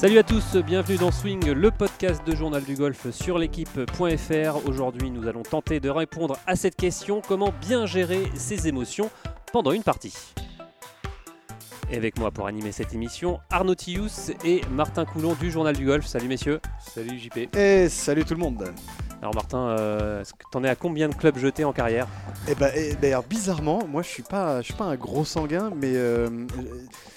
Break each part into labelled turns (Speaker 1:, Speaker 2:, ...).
Speaker 1: Salut à tous, bienvenue dans Swing, le podcast de Journal du Golf sur l'équipe.fr. Aujourd'hui, nous allons tenter de répondre à cette question comment bien gérer ses émotions pendant une partie. Et avec moi pour animer cette émission, Arnaud Tius et Martin Coulon du Journal du Golf. Salut messieurs.
Speaker 2: Salut JP.
Speaker 3: Et salut tout le monde.
Speaker 1: Alors Martin, euh, est-ce que t'en es à combien de clubs jetés en carrière?
Speaker 3: Eh ben, eh ben, alors, bizarrement, moi je suis pas, je suis pas un gros sanguin, mais euh,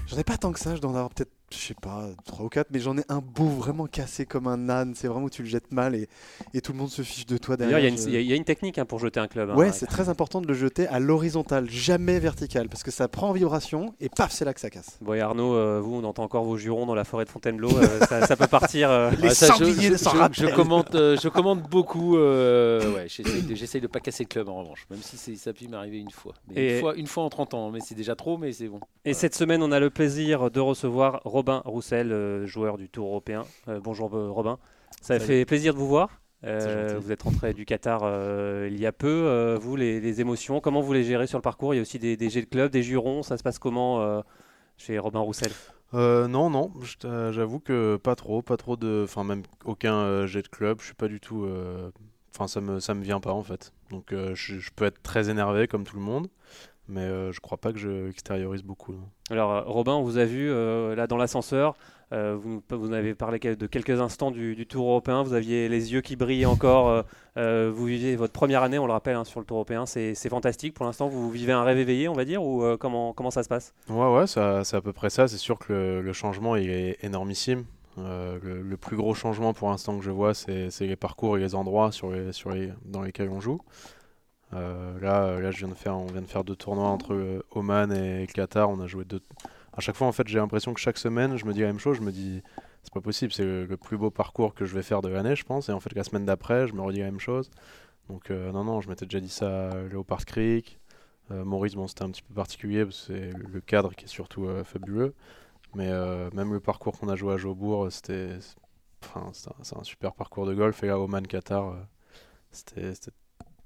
Speaker 3: j'en ai pas tant que ça. Je dois en avoir peut-être je sais pas, 3 ou 4, mais j'en ai un beau vraiment cassé comme un âne. C'est vraiment où tu le jettes mal et, et tout le monde se fiche de toi derrière.
Speaker 1: D'ailleurs, il y, y, a une technique hein, pour jeter un club. Hein.
Speaker 3: Ouais, c'est très important de le jeter à l'horizontale, jamais vertical, parce que ça prend en vibration et paf, c'est là que ça casse.
Speaker 1: Bon, et Arnaud, euh, vous, on entend encore vos jurons dans la forêt de Fontainebleau. Euh, ça, ça, peut partir. Euh...
Speaker 3: Les ah, ça, je, je,
Speaker 2: je, je, commente, euh, je commente beaucoup. ouais, J'essaye de, de pas casser le club en revanche, même si ça peut m'arriver une fois. Et une, fois. une fois en 30 ans, mais c'est déjà trop, mais c'est bon.
Speaker 1: Et voilà. cette semaine, on a le plaisir de recevoir Robin Roussel joueur du Tour européen. Euh, bonjour euh, Robin, ça Salut. fait plaisir de vous voir. Euh, vous êtes rentré du Qatar euh, il y a peu. Euh, vous, les, les, émotions, comment vous les gérez sur le parcours? Il y a aussi des, des jets de club, des jurons. Ça se passe comment chez Robin Roussel?
Speaker 4: Non, non. J'avoue que pas trop, pas trop de, enfin même aucun jet de club. Je suis pas du tout. Enfin, ça me ça me vient pas en fait. Donc je, je, peux être très énervé comme tout le monde mais euh, je crois pas que je extériorise beaucoup. Non.
Speaker 1: Alors Robin, on vous a vu euh, là dans l'ascenseur, euh, vous, vous avez parlé de quelques instants du, du, Tour européen, vous aviez les yeux qui brillent encore, vous vivez votre première année, on le rappelle, hein, sur le Tour européen, c'est fantastique. Pour l'instant, vous vivez un rêve éveillé, on va dire, ou comment, comment ça se passe?
Speaker 4: Ouais, ouais, c'est à peu près ça. C'est sûr que le, le, changement il est énormissime. Le, le, plus gros changement pour l'instant que je vois, c'est les parcours et les endroits sur les, sur les, dans lesquels on joue. Euh, là, là je viens de faire, on vient de faire deux tournois entre euh, Oman et Qatar. On a joué deux. À chaque fois, en fait, j'ai l'impression que chaque semaine, je me dis la même chose. Je me dis, c'est pas possible, c'est le, plus beau parcours que je vais faire de l'année, je pense. Et en fait, la semaine d'après, je me redis la même chose. Donc, euh, non, non, je m'étais déjà dit ça à Leopard Creek. Euh, Maurice, bon, c'était un petit peu particulier parce que c'est le cadre qui est surtout euh, fabuleux. Mais même le parcours qu'on a joué à Jobourg, c'était. Enfin, c'est un, super parcours de golf. Et là, Oman, Qatar, c'était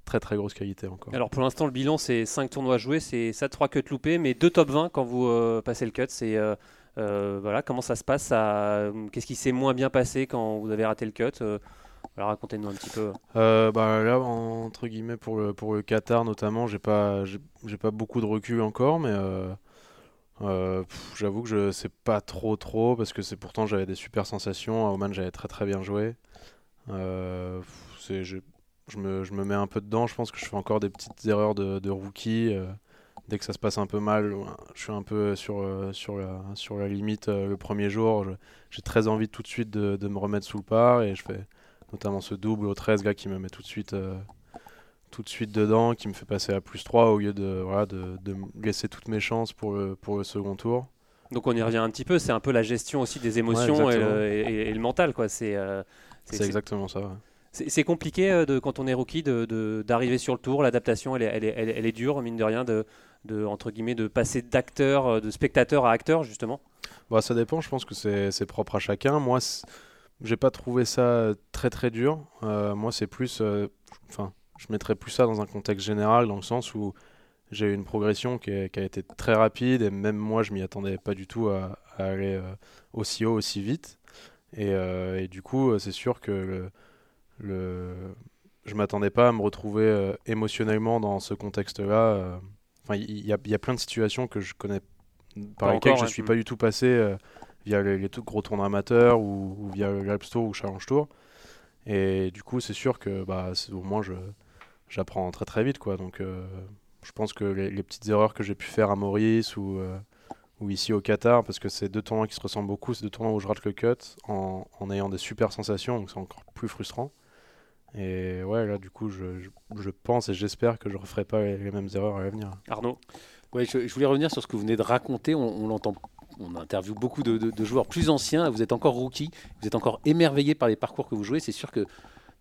Speaker 4: très très grosse qualité encore.
Speaker 1: Alors pour l'instant le bilan c'est 5 tournois joués, c'est ça 3 cuts loupés, mais 2 top 20 quand vous euh, passez le cut. C'est euh, euh, voilà comment ça se passe, qu'est-ce qui s'est moins bien passé quand vous avez raté le cut alors racontez-nous un petit peu.
Speaker 4: bah là entre guillemets pour le pour le Qatar notamment, j'ai pas j'ai pas beaucoup de recul encore, mais j'avoue que je sais pas trop trop parce que c'est pourtant j'avais des super sensations. À Oman j'avais très très bien joué. Je me, je me, mets un peu dedans. Je pense que je fais encore des petites erreurs de, de rookie. Euh, dès que ça se passe un peu mal, je suis un peu sur, euh, sur, la, sur la limite euh, le premier jour. J'ai très envie tout de suite de, de, me remettre sous le par et je fais notamment ce double au 13 gars qui me met tout de suite tout de suite dedans, qui me fait passer à plus 3 au lieu de, voilà, de, de laisser toutes mes chances pour le, pour le second tour.
Speaker 1: Donc on y revient un petit peu, c'est un peu la gestion aussi des émotions ouais, et, le, et, et, le, mental. C'est
Speaker 4: euh, exactement ça. Ouais.
Speaker 1: C'est compliqué euh, quand on est rookie d'arriver de, de, sur le tour. L'adaptation, elle, elle, elle, elle, est dure, mine de rien, de, entre guillemets, de passer d'acteur, euh, de spectateur à acteur, justement.
Speaker 4: Bah, ça dépend. Je pense que c'est propre à chacun. Moi, j'ai pas trouvé ça très très dur. Euh, moi, c'est plus, enfin, je mettrais plus ça dans un contexte général, dans le sens où j'ai eu une progression qui, a été très rapide et même moi, je m'y attendais pas du tout à, aller aussi haut, aussi vite. Et, du coup, c'est sûr que le... je m'attendais pas à me retrouver euh, émotionnellement dans ce contexte-là. Euh. Enfin, il y, y, a plein de situations que je connais, par pas lesquelles encore, je ne suis pas du tout passé euh, via les, les, gros tournois amateurs ou, ou via le Alps Tour ou Challenge Tour. Et du coup, c'est sûr que bah, au moins, j'apprends très très vite. Quoi. Donc, euh, je pense que les, les petites erreurs que j'ai pu faire à Maurice ou, euh, ou ici au Qatar, parce que c'est deux tournois qui se ressemblent beaucoup, c'est deux tournois où je rate le cut en, en ayant des super sensations, donc c'est encore plus frustrant. Et ouais, là, du coup, je, je, je pense et j'espère que je ne referai pas les, les, mêmes erreurs à l'avenir.
Speaker 1: Arnaud
Speaker 2: Ouais, je, je, voulais revenir sur ce que vous venez de raconter. On, on l'entend. On interviewe beaucoup de, de, de, joueurs plus anciens. Vous êtes encore rookie. Vous êtes encore émerveillé par les parcours que vous jouez. C'est sûr que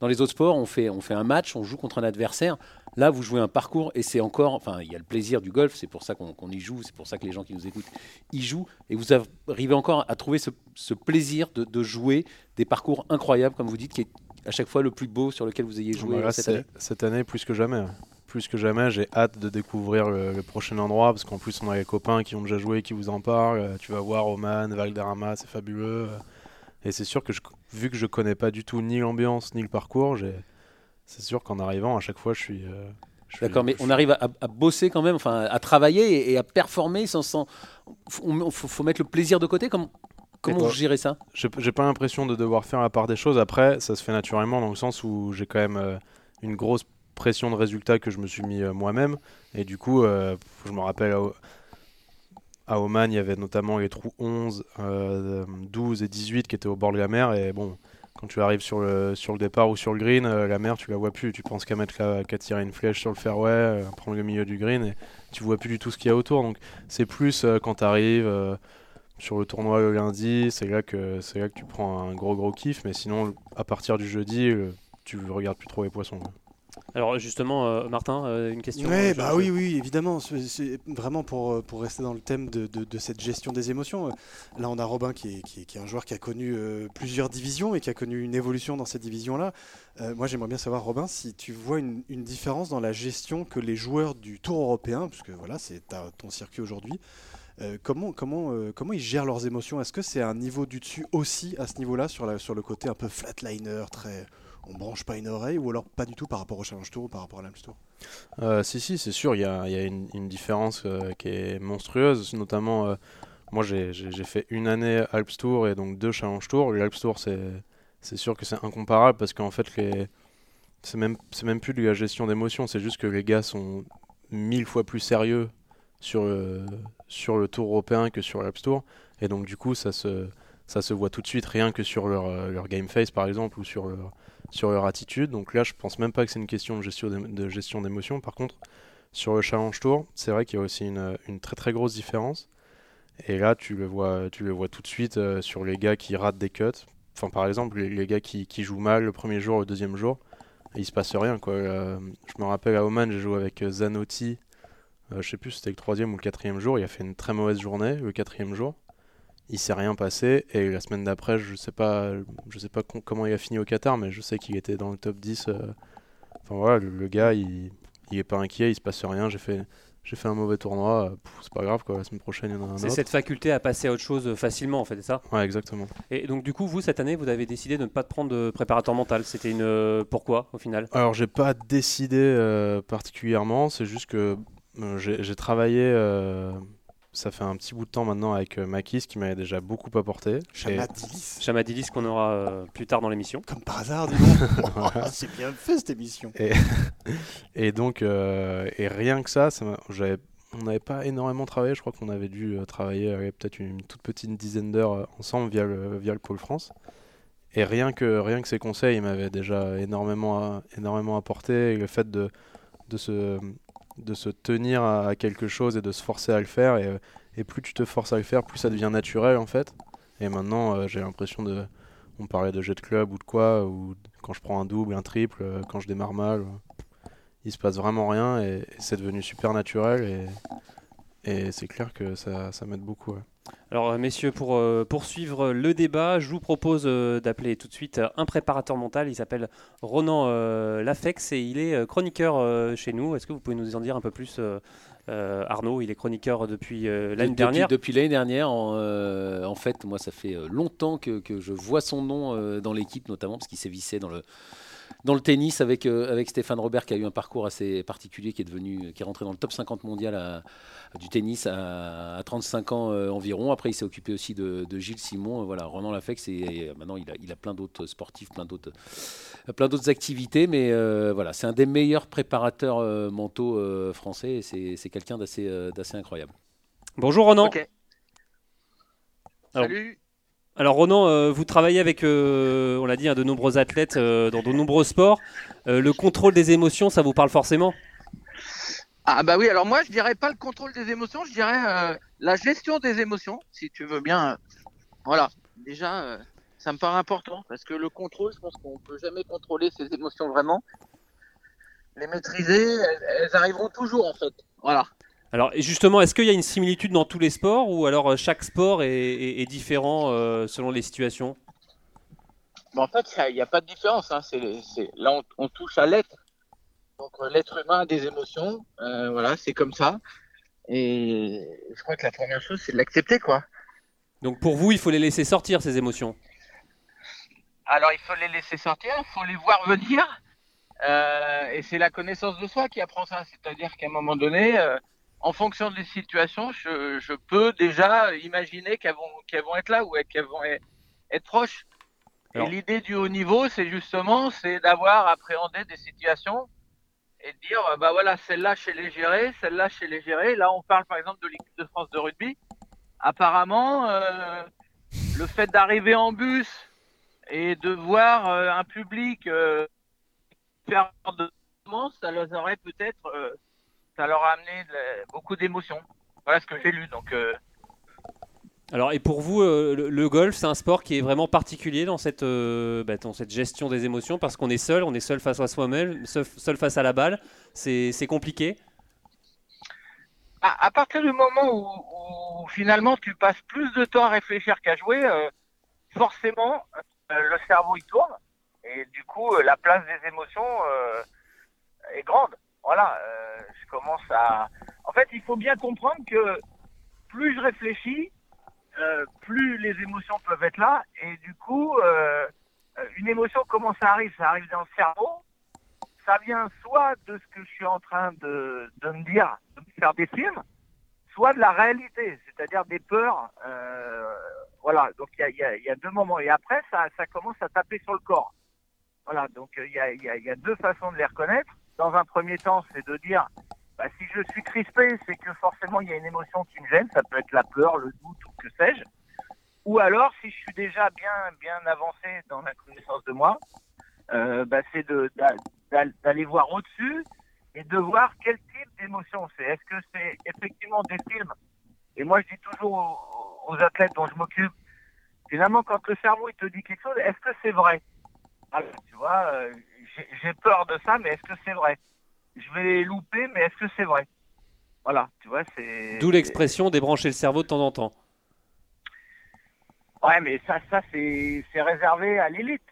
Speaker 2: dans les autres sports, on fait, on fait un match, on joue contre un adversaire. Là, vous jouez un parcours et c'est encore. Enfin, il y a le plaisir du golf. C'est pour ça qu'on qu y joue. C'est pour ça que les gens qui nous écoutent y jouent. Et vous arrivez encore à trouver ce, ce plaisir de, de, jouer des parcours incroyables, comme vous dites, qui est à chaque fois le plus beau sur lequel vous ayez joué
Speaker 4: voilà,
Speaker 2: cette année
Speaker 4: Cette année, plus que jamais. Plus que jamais, j'ai hâte de découvrir le, le prochain endroit parce qu'en plus, on a les copains qui ont déjà joué, qui vous en parlent. Tu vas voir Oman, Valderrama, c'est fabuleux. Et c'est sûr que je, vu que je connais pas du tout ni l'ambiance ni le parcours, c'est sûr qu'en arrivant, à chaque fois, je suis. Euh,
Speaker 2: D'accord, mais on arrive à, bosser quand même, enfin, à travailler et, à performer sans. sans faut, faut, mettre le plaisir de côté. Comment, comment vous gérez ça?
Speaker 4: J'ai pas l'impression de devoir faire la part des choses. Après, ça se fait naturellement dans le sens où j'ai quand même euh, une grosse pression de résultats que je me suis mis euh, moi-même. Et du coup, je me rappelle à Oman, il y avait notamment les trous 11, 12 et 18 qui étaient au bord de la mer. Et bon, quand tu arrives sur le, sur le départ ou sur le green, euh, la mer, tu la vois plus. Tu penses qu'à mettre qu'à tirer une flèche sur le fairway, euh, prendre le milieu du green, et tu vois plus du tout ce qu'il y a autour. Donc c'est plus euh, quand tu arrives sur le tournoi le lundi, c'est là, que, là que tu prends un gros gros kiff. Mais sinon, à partir du jeudi, tu regardes plus trop les poissons.
Speaker 1: Alors justement, euh, Martin, euh, une question
Speaker 3: ouais, bah Oui, oui, évidemment. C'est vraiment pour, euh, pour rester dans le thème de, de, cette gestion des émotions. Là, on a Robin qui est, qui est, un joueur qui a connu plusieurs divisions et qui a connu une évolution dans cette division-là. moi, j'aimerais bien savoir, Robin, si tu vois une, une, différence dans la gestion que les joueurs du Tour européen, puisque voilà, c'est ton circuit aujourd'hui, comment, comment, comment ils gèrent leurs émotions? Est-ce que c'est un niveau du dessus aussi à ce niveau-là, sur, sur le côté un peu flatliner, très on branche pas une oreille ou alors pas du tout par rapport au Challenge Tour ou par rapport à l'Alps Tour?
Speaker 4: Euh, Si, si, c'est sûr, il y a, y a une, différence euh, qui est monstrueuse, notamment euh, moi j'ai fait une année Alps Tour et donc deux Challenge Tour. L'Alps Tour, c'est sûr que c'est incomparable parce qu'en fait, c'est même, même plus de la gestion d'émotions, c'est juste que les gars sont mille fois plus sérieux sur sur le Tour européen que sur l'Alps Tour. Et donc, du coup, ça se, ça se voit tout de suite, rien que sur leur, leur game face par exemple ou sur leur sur leur attitude. Donc là, je pense même pas que c'est une question de gestion d'émotion. Par contre, sur le Challenge Tour, c'est vrai qu'il y a aussi une, très très grosse différence. Et là, tu le vois, tu le vois tout de suite euh, sur les gars qui ratent des cuts. Enfin, par exemple, les, gars qui, qui, jouent mal le premier jour, le deuxième jour, il se passe rien. Quoi. Euh, je me rappelle à Oman, j'ai joué avec euh, je sais plus si c'était le troisième ou le quatrième jour. Il a fait une très mauvaise journée le quatrième jour il s'est rien passé et la semaine d'après je sais pas je sais pas comment il a fini au Qatar mais je sais qu'il était dans le top 10 euh. enfin voilà le, gars il, il est pas inquiet il se passe rien j'ai fait j'ai fait un mauvais tournoi c'est pas grave quoi la semaine prochaine il y en a un
Speaker 1: c'est cette faculté à passer à autre chose facilement en fait c'est ça?
Speaker 4: Ouais exactement
Speaker 1: et donc du coup vous cette année vous avez décidé de ne pas prendre de préparateur mental c'était une euh, pourquoi au final?
Speaker 4: Alors j'ai pas décidé euh, particulièrement c'est juste que j'ai travaillé ça fait un petit bout de temps maintenant avec euh, Makis qui m'avait déjà beaucoup apporté.
Speaker 3: Chamadilis.
Speaker 1: Chamadilis qu'on aura euh, plus tard dans l'émission.
Speaker 3: Comme par hasard, C'est bien fait cette émission.
Speaker 4: Et, et donc, euh, et rien que ça, ça on n'avait pas énormément travaillé. Je crois qu'on avait dû travailler peut-être une, toute petite dizaine d'heures ensemble via le, via le Pôle France. Et rien que, rien que ces conseils m'avaient déjà énormément, énormément apporté. Et le fait de, de se de se tenir à, quelque chose et de se forcer à le faire. Et, et, plus tu te forces à le faire, plus ça devient naturel en fait. Et maintenant, euh, j'ai l'impression de. On parlait de jet de club ou de quoi, ou quand je prends un double, un triple, euh, quand je démarre mal, il se passe vraiment rien et, c'est devenu super naturel. Et, et c'est clair que ça, ça m'aide beaucoup.
Speaker 1: Alors, euh, messieurs, pour euh, poursuivre le débat, je vous propose euh, d'appeler tout de suite un préparateur mental. Il s'appelle Ronan Lafex et il est chroniqueur chez nous. Est-ce que vous pouvez nous en dire un peu plus Arnaud, il est chroniqueur depuis l'année dernière.
Speaker 2: Depuis, l'année dernière, en, fait, moi, ça fait longtemps que, que je vois son nom dans l'équipe, notamment parce qu'il s'est vissé dans le, dans le tennis avec, euh, avec Stéphane Robert qui a eu un parcours assez particulier, qui est, devenu, qui est rentré dans le top 50 mondial du tennis à, 35 ans euh, environ. Après, il s'est occupé aussi de, Gilles Simon. Voilà, Ronan Lafex, et, maintenant il a, il a plein d'autres sportifs, plein d'autres, plein d'autres activités. Mais euh, voilà, c'est un des meilleurs préparateurs mentaux français et c'est, quelqu'un d'assez, d'assez incroyable.
Speaker 1: Bonjour Ronan.
Speaker 5: Salut.
Speaker 1: Alors Ronan, euh, vous travaillez avec, euh, on l'a dit, hein, de nombreux athlètes euh, dans de nombreux sports. le contrôle des émotions, ça vous parle forcément?
Speaker 5: Ah bah oui, alors moi je dirais pas le contrôle des émotions, je dirais la gestion des émotions, si tu veux bien. voilà, déjà, ça me paraît important, parce que le contrôle, je pense qu'on peut jamais contrôler ses émotions vraiment. Les maîtriser, elles arriveront toujours en fait. Voilà.
Speaker 1: Alors justement, est-ce qu'il y a une similitude dans tous les sports ou alors euh, chaque sport est, différent euh, selon les situations?
Speaker 5: En fait, il n'y a, pas de différence. Hein. là, on, touche à l'être. Donc euh, l'être humain a des émotions. voilà, c'est comme ça. Et je crois que la première chose, c'est de l'accepter, quoi.
Speaker 1: Donc pour vous, il faut les laisser sortir ces émotions?
Speaker 5: alors il faut les laisser sortir, il faut les voir venir. Euh, et c'est la connaissance de soi qui apprend ça. C'est-à-dire qu'à un moment donné, en fonction des situations, je, je peux déjà imaginer qu'elles vont, qu'elles vont être là ou qu'elles vont être, être proches. Et l'idée du haut niveau, c'est justement, c'est d'avoir appréhendé des situations et de dire, bah voilà, celle-là chez les gérés, celle-là chez les gérés. Là, on parle par exemple de l'équipe de France de rugby. Apparemment, euh, le fait d'arriver en bus et de voir euh, un public euh, faire de ça leur aurait peut-être, euh, ça leur a amené beaucoup d'émotions. Voilà ce que j'ai lu. Donc,
Speaker 1: alors, et pour vous, le, golf, c'est un sport qui est vraiment particulier dans cette, bah, dans cette gestion des émotions parce qu'on est seul, on est seul face à soi-même, seul, face à la balle. C'est compliqué?
Speaker 5: À, partir du moment où, finalement tu passes plus de temps à réfléchir qu'à jouer, forcément, euh, le cerveau il tourne et du coup euh, la place des émotions euh, est grande. Voilà, je commence à. En fait, il faut bien comprendre que plus je réfléchis, plus les émotions peuvent être là et du coup une émotion comment ça arrive? Ça arrive dans le cerveau. Ça vient soit de ce que je suis en train de, de me dire, de me faire des films, soit de la réalité, c'est-à-dire des peurs. Euh, voilà, donc il y a, deux moments. Et après, ça, commence à taper sur le corps. Voilà, donc il y a, deux façons de les reconnaître. Dans un premier temps, c'est de dire, bah, si je suis crispé, c'est que forcément il y a une émotion qui me gêne. Ça peut être la peur, le doute ou que sais-je. Ou alors, si je suis déjà bien, bien avancé dans la connaissance de moi, euh, bah, c'est d'aller voir au-dessus et de voir quel type d'émotion c'est. Est-ce que c'est effectivement des films? Et moi, je dis toujours aux athlètes dont je m'occupe, finalement, quand le cerveau il te dit quelque chose, est-ce que c'est vrai? Alors, tu vois, euh, j'ai peur de ça, mais est-ce que c'est vrai? Je vais louper, mais est-ce que c'est vrai? Voilà, tu vois, c'est.
Speaker 1: D'où l'expression débrancher le cerveau de temps en temps.
Speaker 5: Ouais, mais ça, ça c'est réservé à l'élite.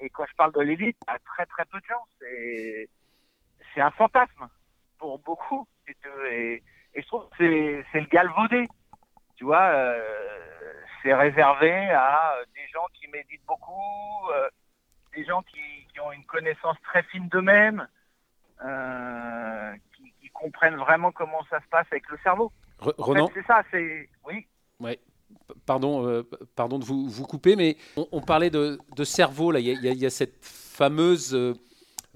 Speaker 5: Et quand je parle de l'élite, à très très peu de gens, c'est un fantasme pour beaucoup. Et, et je trouve que c'est le galvaudé tu vois, euh, c'est réservé à des gens qui méditent beaucoup, euh, des gens qui, ont une connaissance très fine d'eux-mêmes, qui, comprennent vraiment comment ça se passe avec le cerveau.
Speaker 2: Renan
Speaker 5: C'est ça, c'est. Oui.
Speaker 2: Ouais. Pardon, pardon de vous, vous couper, mais on, parlait de, cerveau. Là, il y, a cette fameuse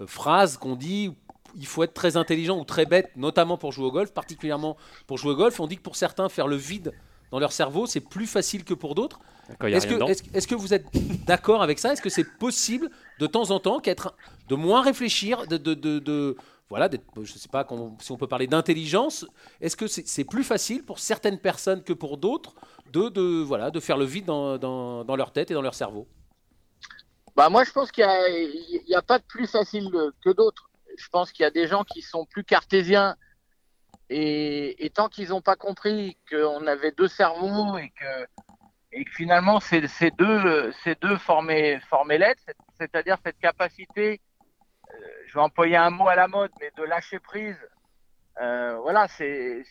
Speaker 2: phrase qu'on dit il faut être très intelligent ou très bête, notamment pour jouer au golf, particulièrement pour jouer au golf. On dit que pour certains, faire le vide dans leur cerveau, c'est plus facile que pour d'autres. Est-ce que, est que, vous êtes d'accord avec ça? Est-ce que c'est possible de temps en temps qu'être, de moins réfléchir, de, de, de, voilà, je ne sais pas si on peut parler d'intelligence. Est-ce que c'est, plus facile pour certaines personnes que pour d'autres de, de, voilà, de faire le vide dans, dans, dans, leur tête et dans leur cerveau?
Speaker 5: Bah moi, je pense qu'il n'y a, a, pas de plus facile que d'autres. Je pense qu'il y a des gens qui sont plus cartésiens et, tant qu'ils n'ont pas compris qu'on avait deux cerveaux et que, finalement ces, deux, ces deux formaient, formaient l'être, c'est-à-dire cette capacité, euh, je vais employer un mot à la mode, mais de lâcher prise. Euh, voilà, c'est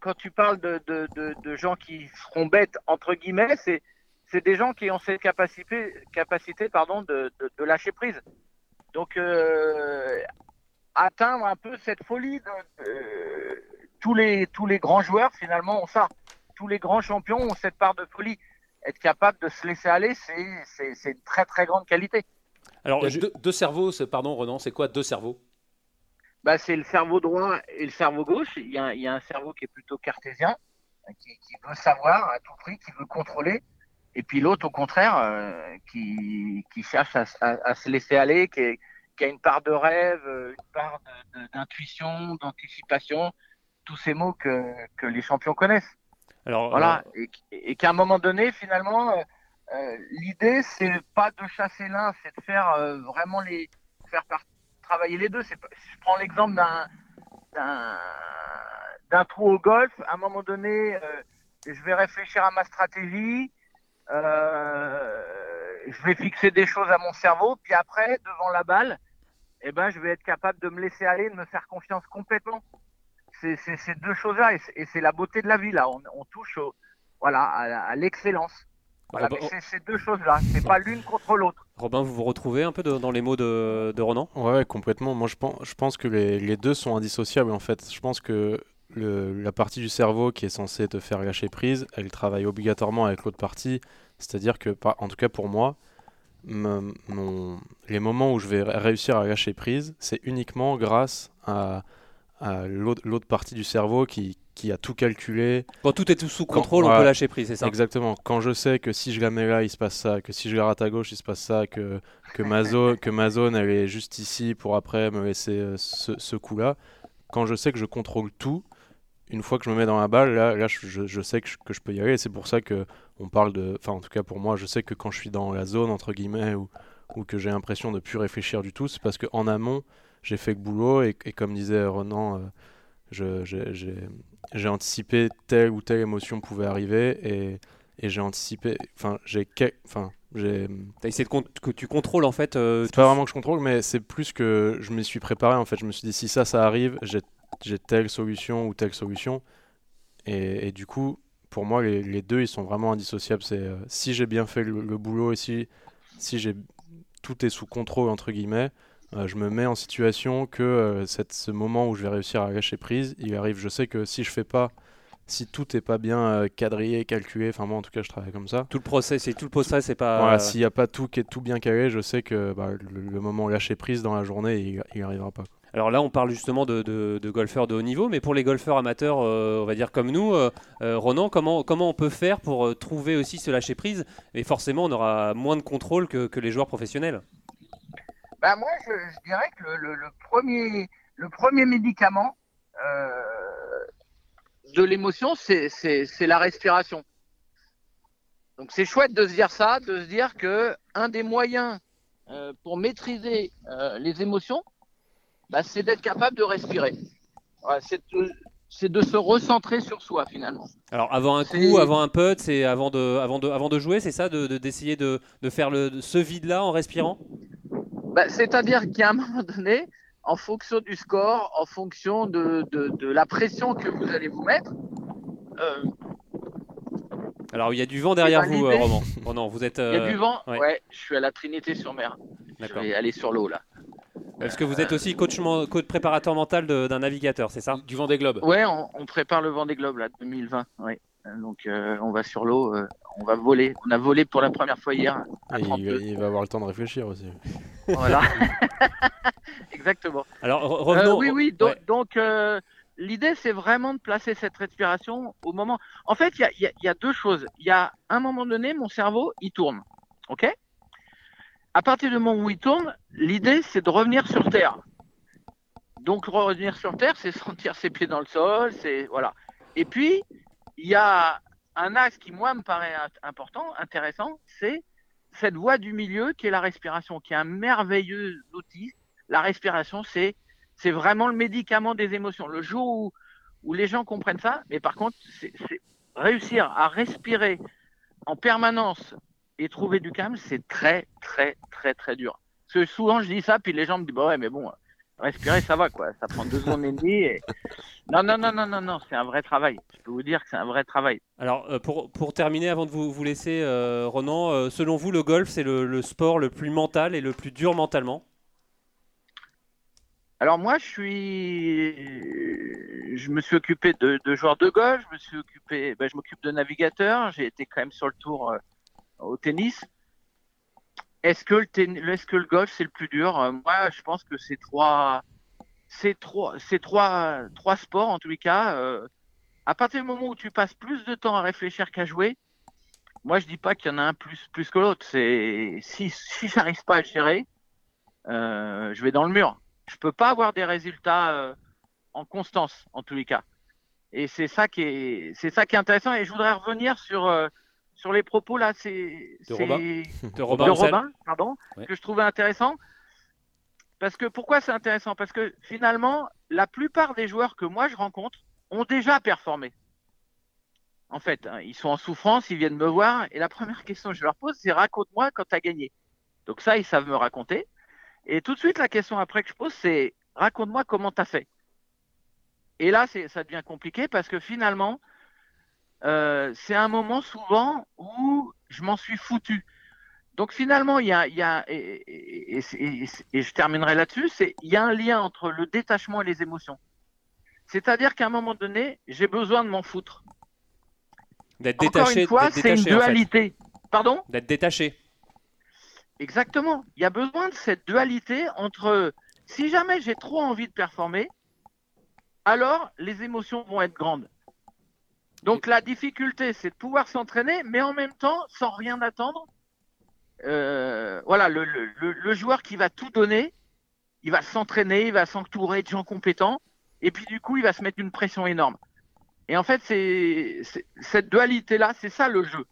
Speaker 5: quand tu parles de, de, de, gens qui seront bêtes entre guillemets, c'est c'est des gens qui ont cette capacité, capacité pardon, de, de, lâcher prise. Donc, euh, atteindre un peu cette folie. De, tous, les, tous les grands joueurs, finalement, ont ça. Tous les grands champions ont cette part de folie. Être capable de se laisser aller, c'est une très très grande qualité.
Speaker 2: Alors, deux, cerveaux, pardon Renan, c'est quoi deux cerveaux?
Speaker 5: Bah, C'est le cerveau droit et le cerveau gauche. Il y, a, il y a un cerveau qui est plutôt cartésien, qui, veut savoir à tout prix, qui veut contrôler. Et puis l'autre, au contraire, euh, qui, qui, cherche à, à, se laisser aller, qui est, qui a une part de rêve, euh, une part d'intuition, d'anticipation, tous ces mots que, que, les champions connaissent. Alors, voilà, euh, et, et qu'à un moment donné, finalement, euh, euh l'idée c'est pas de chasser l'un, c'est de faire vraiment les faire travailler les deux. Je prends l'exemple d'un d'un trou au golf. À un moment donné, je vais réfléchir à ma stratégie. je vais fixer des choses à mon cerveau, puis après, devant la balle, eh ben, je vais être capable de me laisser aller, de me faire confiance complètement. C'est ces deux choses-là, et c'est la beauté de la vie, là. On, touche voilà, à, l'excellence. Voilà,
Speaker 1: Robin,
Speaker 5: mais c'est ces deux choses-là, c'est pas l'une contre l'autre.
Speaker 1: Robin, vous vous retrouvez un peu de- dans les mots de, de Ronan?
Speaker 4: Ouais, complètement. Moi, je pense, je pense que les, les deux sont indissociables en fait. Je pense que le- la partie du cerveau qui est censée te faire lâcher prise, elle travaille obligatoirement avec l'autre partie. C'est-à-dire que, en tout cas pour moi, me- mon- les moments où je vais ré- réussir à lâcher prise, c'est uniquement grâce à, à l'autre partie du cerveau qui, qui a tout calculé,
Speaker 1: Quand tout est tout sous
Speaker 4: Quand-
Speaker 1: contrôle, on
Speaker 4: ouais.
Speaker 1: peut lâcher prise, c'est ça?
Speaker 4: Exactement. Quand je sais que si je la mets là, il se passe ça, que si je la rate à gauche, il se passe ça, que, que, ma, zone, que ma zone, elle est juste ici pour après me laisser euh, ce, ce coup-là. Quand je sais que je contrôle tout, une fois que je me mets dans la balle, là, là je, je- sais que je, que je peux y aller. Et c'est pour ça que on parle de. Enfin, en tout cas pour moi, je sais que quand je suis dans la zone, entre guillemets, ou, ou que j'ai l'impression de plus réfléchir du tout, c'est parce qu'en amont, j'ai fait le boulot. Et, et comme disait Renan, euh, j'ai- anticipé telle ou telle émotion pouvait arriver et, et j'ai anticipé enfin j'ai enfin j'ai
Speaker 1: T'as essayé de que tu contrôles en fait. euh,
Speaker 4: c'est pas vraiment que je contrôle mais c'est plus que je m'y suis préparé en fait je me suis dit si ça ça arrive j'ai j'ai telle solution ou telle solution et, et du coup pour moi les, les deux ils sont vraiment indissociables c'est euh, si j'ai bien fait le, le boulot et si si j'ai tout est sous contrôle entre guillemets euh, je me mets en situation que euh, cette, ce moment où je vais réussir à lâcher prise, il arrive. Je sais que si je fais pas, si tout est pas bien quadrillé, calculé, enfin moi en tout cas je travaille comme ça.
Speaker 1: Tout le process, c'est tout le process, c'est pas.
Speaker 4: Voilà, s'il n'y a pas tout qui est tout bien calé, je sais que bah, le, le moment lâcher prise dans la journée, il, il arrivera pas.
Speaker 1: Alors là, on parle justement de, golfeurs de haut niveau, mais pour les golfeurs amateurs, euh, on va dire comme nous, euh, euh, Ronan, comment, comment on peut faire pour trouver aussi ce lâcher prise Et forcément, on aura moins de contrôle que, les joueurs professionnels.
Speaker 5: Bah, moi, je, dirais que le, premier, le premier médicament de l'émotion, c'est la respiration. Donc c'est chouette de se dire ça, de se dire que un des moyens pour maîtriser les émotions, bah, c'est d'être capable de respirer. C'est de, c'est de se recentrer sur soi finalement.
Speaker 1: Alors avant un coup, avant un putt, c'est avant de, avant de, avant de jouer, c'est ça, de de- d'essayer de, de faire le, ce vide-là en respirant?
Speaker 5: Bah, C'est-à-dire qu'à un moment donné, en fonction du score, en fonction de, la pression que vous allez vous mettre, euh,
Speaker 1: Alors il y a du vent derrière vous, euh, Roman. Oh non, vous êtes.
Speaker 5: il y a
Speaker 1: euh,
Speaker 5: du vent.
Speaker 1: ouais.
Speaker 5: Ouais. je suis à la Trinité-sur-Mer. Je vais aller sur l'eau là.
Speaker 1: Parce que vous êtes aussi coach, préparateur mental d'un navigateur, c'est ça?
Speaker 2: Du vent des globes.
Speaker 5: Ouais, on, on prépare le Vendée Globe là 2020. Ouais. Donc euh, on va sur l'eau, euh, on va voler. On a volé pour la première fois hier. à
Speaker 4: il,
Speaker 5: 32.
Speaker 4: il va avoir le temps de réfléchir aussi.
Speaker 5: Voilà. Exactement.
Speaker 1: Alors re-
Speaker 5: Euh,
Speaker 1: revenons.
Speaker 5: oui, oui.
Speaker 1: ouais.
Speaker 5: Donc, euh, l'idée, c'est vraiment de placer cette respiration au moment. En fait, y y il y a deux choses. Il y a un moment donné, mon cerveau, il tourne. OK? À partir du moment où il tourne, l'idée, c'est de revenir sur Terre. Donc, revenir sur Terre, c'est sentir ses pieds dans le sol. c'est voilà. Et puis, il y a un axe qui, moi, me paraît important, intéressant, c'est cette voie du milieu qui est la respiration, qui est un merveilleux outil. La respiration, c'est c'est vraiment le médicament des émotions. Le jour où, où les gens comprennent ça, mais par contre, c'est réussir à respirer en permanence et trouver du calme, c'est très, très, très, très dur. Parce que souvent, je dis ça, puis les gens me disent, bah ouais, mais bon, respirer, ça va, quoi. Ça prend deux secondes et demie. Et... Non, non, non, non, non, non, c'est un vrai travail. Je peux vous dire que c'est un vrai travail.
Speaker 1: Alors, euh, pour, pour terminer, avant de vous, vous laisser, euh, Ronan, euh, selon vous, le golf, c'est le, le sport le plus mental et le plus dur mentalement?
Speaker 5: Alors moi, je suis, je me suis occupé de, de joueurs de golf, je me suis occupé, ben, je m'occupe de navigateur, j'ai été quand même sur le tour euh, au tennis. Est-ce que le est-ce que le golf c'est le plus dur? Euh, Moi, je pense que c'est trois, trois, trois, trois sports en tous les cas. euh, à partir du moment où tu passes plus de temps à réfléchir qu'à jouer, moi je dis pas qu'il y en a un plus plus que l'autre. Si si j'arrive pas à le gérer, euh, je vais dans le mur je peux pas avoir des résultats en constance en tous les cas. Et c'est ça qui est c'est ça qui est intéressant. Et je voudrais revenir sur sur les propos là, c'est
Speaker 2: De Robin.
Speaker 1: De Robin
Speaker 5: de
Speaker 1: Roussel
Speaker 5: Robin, pardon,
Speaker 2: Ouais.
Speaker 5: que je trouvais intéressant. Parce que pourquoi c'est intéressant? Parce que finalement, la plupart des joueurs que moi je rencontre ont déjà performé. En fait, hein, ils sont en souffrance, ils viennent me voir, et la première question que je leur pose, c'est raconte-moi quand tu as gagné. Donc ça, ils savent me raconter. Et tout de suite, la question après que je pose, c'est raconte-moi comment tu as fait. Et là, c'est, ça devient compliqué parce que finalement, euh, c'est un moment souvent où je m'en suis foutu. Donc finalement, il y a, il y a et, je terminerai là-dessus, c'est il y a un lien entre le détachement et les émotions. C'est-à-dire qu'à un moment donné, j'ai besoin de m'en foutre.
Speaker 1: D'être détaché. Encore
Speaker 5: une fois, c'est une dualité. Pardon?
Speaker 1: D'être détaché.
Speaker 5: Exactement. Il y a besoin de cette dualité entre si jamais j'ai trop envie de performer, alors les émotions vont être grandes. Donc la difficulté, c'est de pouvoir s'entraîner, mais en même temps, sans rien attendre. Euh, voilà, le, joueur qui va tout donner, il va s'entraîner, il va s'entourer de gens compétents, et puis du coup, il va se mettre une pression énorme. Et en fait, c'est cette dualité-là, c'est ça le jeu.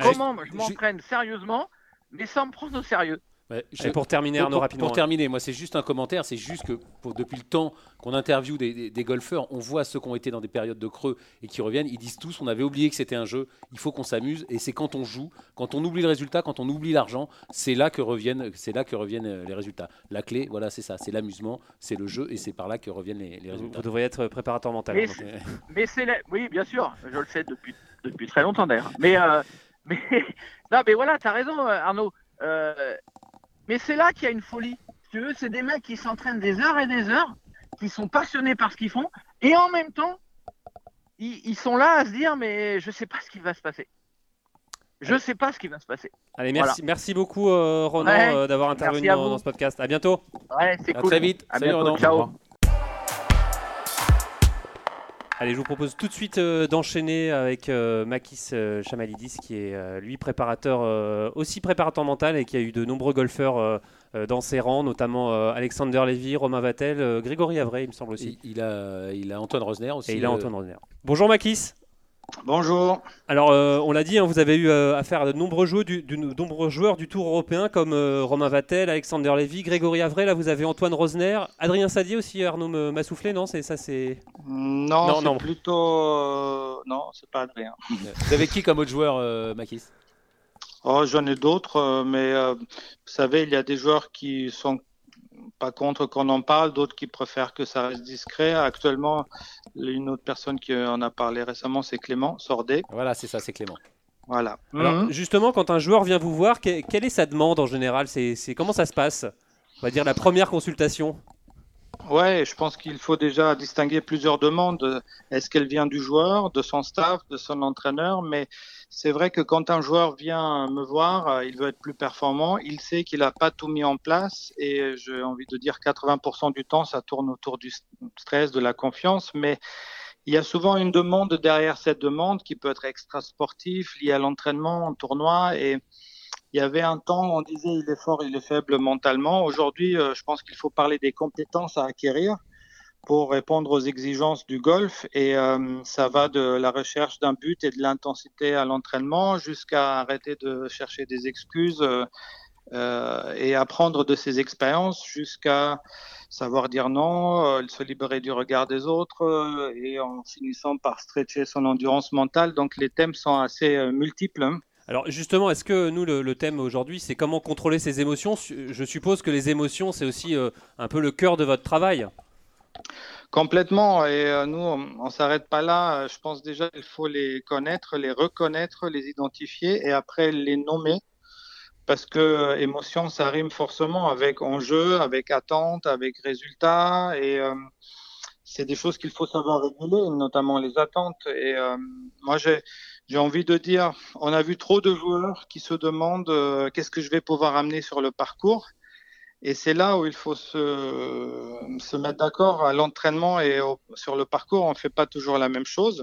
Speaker 5: Comment je m'entraîne sérieusement, mais sans me prendre au sérieux
Speaker 1: et pour terminer, Arnaud, rapidement.
Speaker 2: Pour terminer, moi, c'est juste un commentaire. C'est juste que depuis le temps qu'on interviewe des, golfeurs, on voit ceux qui ont été dans des périodes de creux et qui reviennent. Ils disent tous on avait oublié que c'était un jeu, il faut qu'on s'amuse. Et c'est quand on joue, quand on oublie le résultat, quand on oublie l'argent, c'est là, que reviennent, c'est là que reviennent euh, les résultats. La clé, voilà, c'est ça c'est l'amusement, c'est le jeu et c'est par là que reviennent les, résultats.
Speaker 1: Vous devriez être préparateur mental.
Speaker 5: Mais, c'est oui, bien sûr, je le sais depuis, depuis très longtemps d'ailleurs. Mais, euh, mais, non, mais voilà, tu as raison, euh, Arnaud. Mais c'est là qu'il y a une folie. Tu veux, c'est des mecs qui s'entraînent des heures et des heures, qui sont passionnés par ce qu'ils font, et en même temps, ils, sont là à se dire, mais je sais pas ce qui va se passer. Je ne sais pas ce qui va se passer.
Speaker 1: Allez, merci, merci beaucoup euh, Ronan euh, d'avoir intervenu dans, ce podcast. À bientôt.
Speaker 5: Ouais, c'est cool.
Speaker 2: Très vite.
Speaker 5: À bientôt. Ciao.
Speaker 1: Allez, je vous propose tout de suite euh, d'enchaîner avec euh, Makis euh, Chamalidis, qui est lui préparateur, aussi préparateur mental et qui a eu de nombreux golfeurs dans ses rangs, notamment Alexander Lévy, Romain Vatel, Grégory Avray, il me semble aussi.
Speaker 2: Il, a, il a Antoine Rosner aussi.
Speaker 1: Et il a Antoine Rosner. Bonjour Makis.
Speaker 6: Bonjour.
Speaker 1: Alors, euh, on l'a dit, hein, vous avez eu euh, affaire à de nombreux, joueurs du, nombreux joueurs du Tour européen comme euh, Romain Vatel, Alexander Lévy, Grégory Avray. Là, vous avez Antoine Rosner, Adrien Sadier aussi. Arnaud m'a soufflé, non C'est ça, c'est.
Speaker 6: Non, non, plutôt. non, c'est pas Adrien.
Speaker 2: vous avez qui comme autre joueur, Makis?
Speaker 6: Oh, j'en ai d'autres, mais vous savez, il y a des joueurs qui sont pas contre qu'on en parle, d'autres qui préfèrent que ça reste discret. Actuellement, une autre personne qui en a parlé récemment, c'est Clément Sordet.
Speaker 2: Voilà, c'est ça, c'est Clément.
Speaker 6: Voilà.
Speaker 1: Alors, mhm. justement, quand un joueur vient vous voir, quelle est sa demande en général? C'est, Comment ça se passe? On va dire la première consultation
Speaker 6: Ouais, je pense qu'il faut déjà distinguer plusieurs demandes. Est-ce qu'elle vient du joueur, de son staff, de son entraîneur? Mais c'est vrai que quand un joueur vient me voir, euh, il veut être plus performant, il sait qu'il n'a pas tout mis en place et j'ai envie de dire 80% du temps, ça tourne autour du stress, de la confiance, mais il y a souvent une demande derrière cette demande qui peut être extra sportif, liée à l'entraînement, au tournoi et il y avait un temps, on disait il est fort, il est faible mentalement. Aujourd'hui, euh, je pense qu'il faut parler des compétences à acquérir pour répondre aux exigences du golf. Et euh, ça va de la recherche d'un but et de l'intensité à l'entraînement jusqu'à arrêter de chercher des excuses euh, et apprendre de ses expériences jusqu'à savoir dire non, se libérer du regard des autres et en finissant par stretcher son endurance mentale. Donc les thèmes sont assez multiples. Hein.
Speaker 1: Alors justement, est-ce que nous, le, thème aujourd'hui, c'est comment contrôler ses émotions? Je suppose que les émotions, c'est aussi euh, un peu le cœur de votre travail.
Speaker 6: Complètement. Et euh, nous, on ne s'arrête pas là. Je pense déjà qu'il faut les connaître, les reconnaître, les identifier et après les nommer. Parce que euh, émotion, ça rime forcément avec enjeu, avec attente, avec résultat. Et c'est des choses qu'il faut savoir réguler, notamment les attentes. Et moi, j'ai envie de dire, on a vu trop de joueurs qui se demandent euh, qu'est-ce que je vais pouvoir amener sur le parcours. Et c'est là où il faut se, se mettre d'accord à l'entraînement et sur le parcours, on ne fait pas toujours la même chose.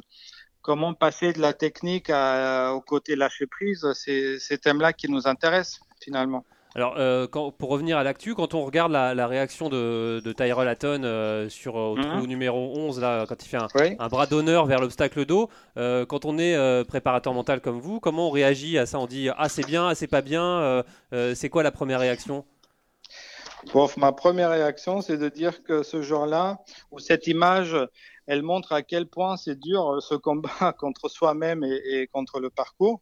Speaker 6: Comment passer de la technique au côté lâcher prise, c'est ces thèmes-là qui nous intéressent finalement.
Speaker 1: Alors, euh, pour revenir à l'actu, quand on regarde la, réaction de, de Tyrell Hatton euh, sur euh, au trou mhm. numéro 11, là, quand il fait un, bras d'honneur vers l'obstacle d'eau, quand on est préparateur mental comme vous, comment on réagit à ça? On dit ah c'est bien, ah c'est pas bien. c'est quoi la première réaction?
Speaker 6: Ma première réaction, c'est de dire que ce jour-là, ou cette image, elle montre à quel point c'est dur ce combat contre soi-même et contre le parcours.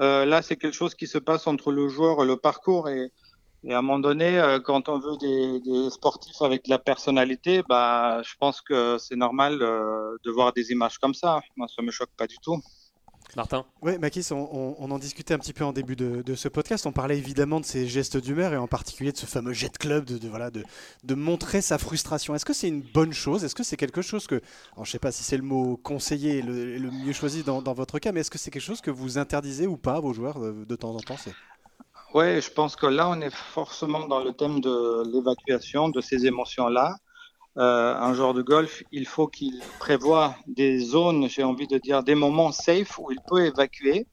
Speaker 6: Euh, là, c'est quelque chose qui se passe entre le joueur et le parcours. Et, à un moment donné, euh, quand on veut des, sportifs avec de la personnalité, bah, je pense que c'est normal euh, de voir des images comme ça. Moi, ça me choque pas du tout.
Speaker 1: Martin
Speaker 3: Oui, Makis, on, en discutait un petit peu en début de, ce podcast. On parlait évidemment de ces gestes d'humeur et en particulier de ce fameux jet club, de, voilà, de, de montrer sa frustration. Est-ce que c'est une bonne chose? Est-ce que c'est quelque chose que, je ne sais pas si c'est le mot conseiller le, le mieux choisi dans, votre cas, mais est-ce que c'est quelque chose que vous interdisez ou pas à vos joueurs de, temps en temps?
Speaker 6: Oui, je pense que là, on est forcément dans le thème de l'évacuation de ces émotions-là. Euh, un joueur de golf, il faut qu'il prévoit des zones, j'ai envie de dire, des moments safe où il peut évacuer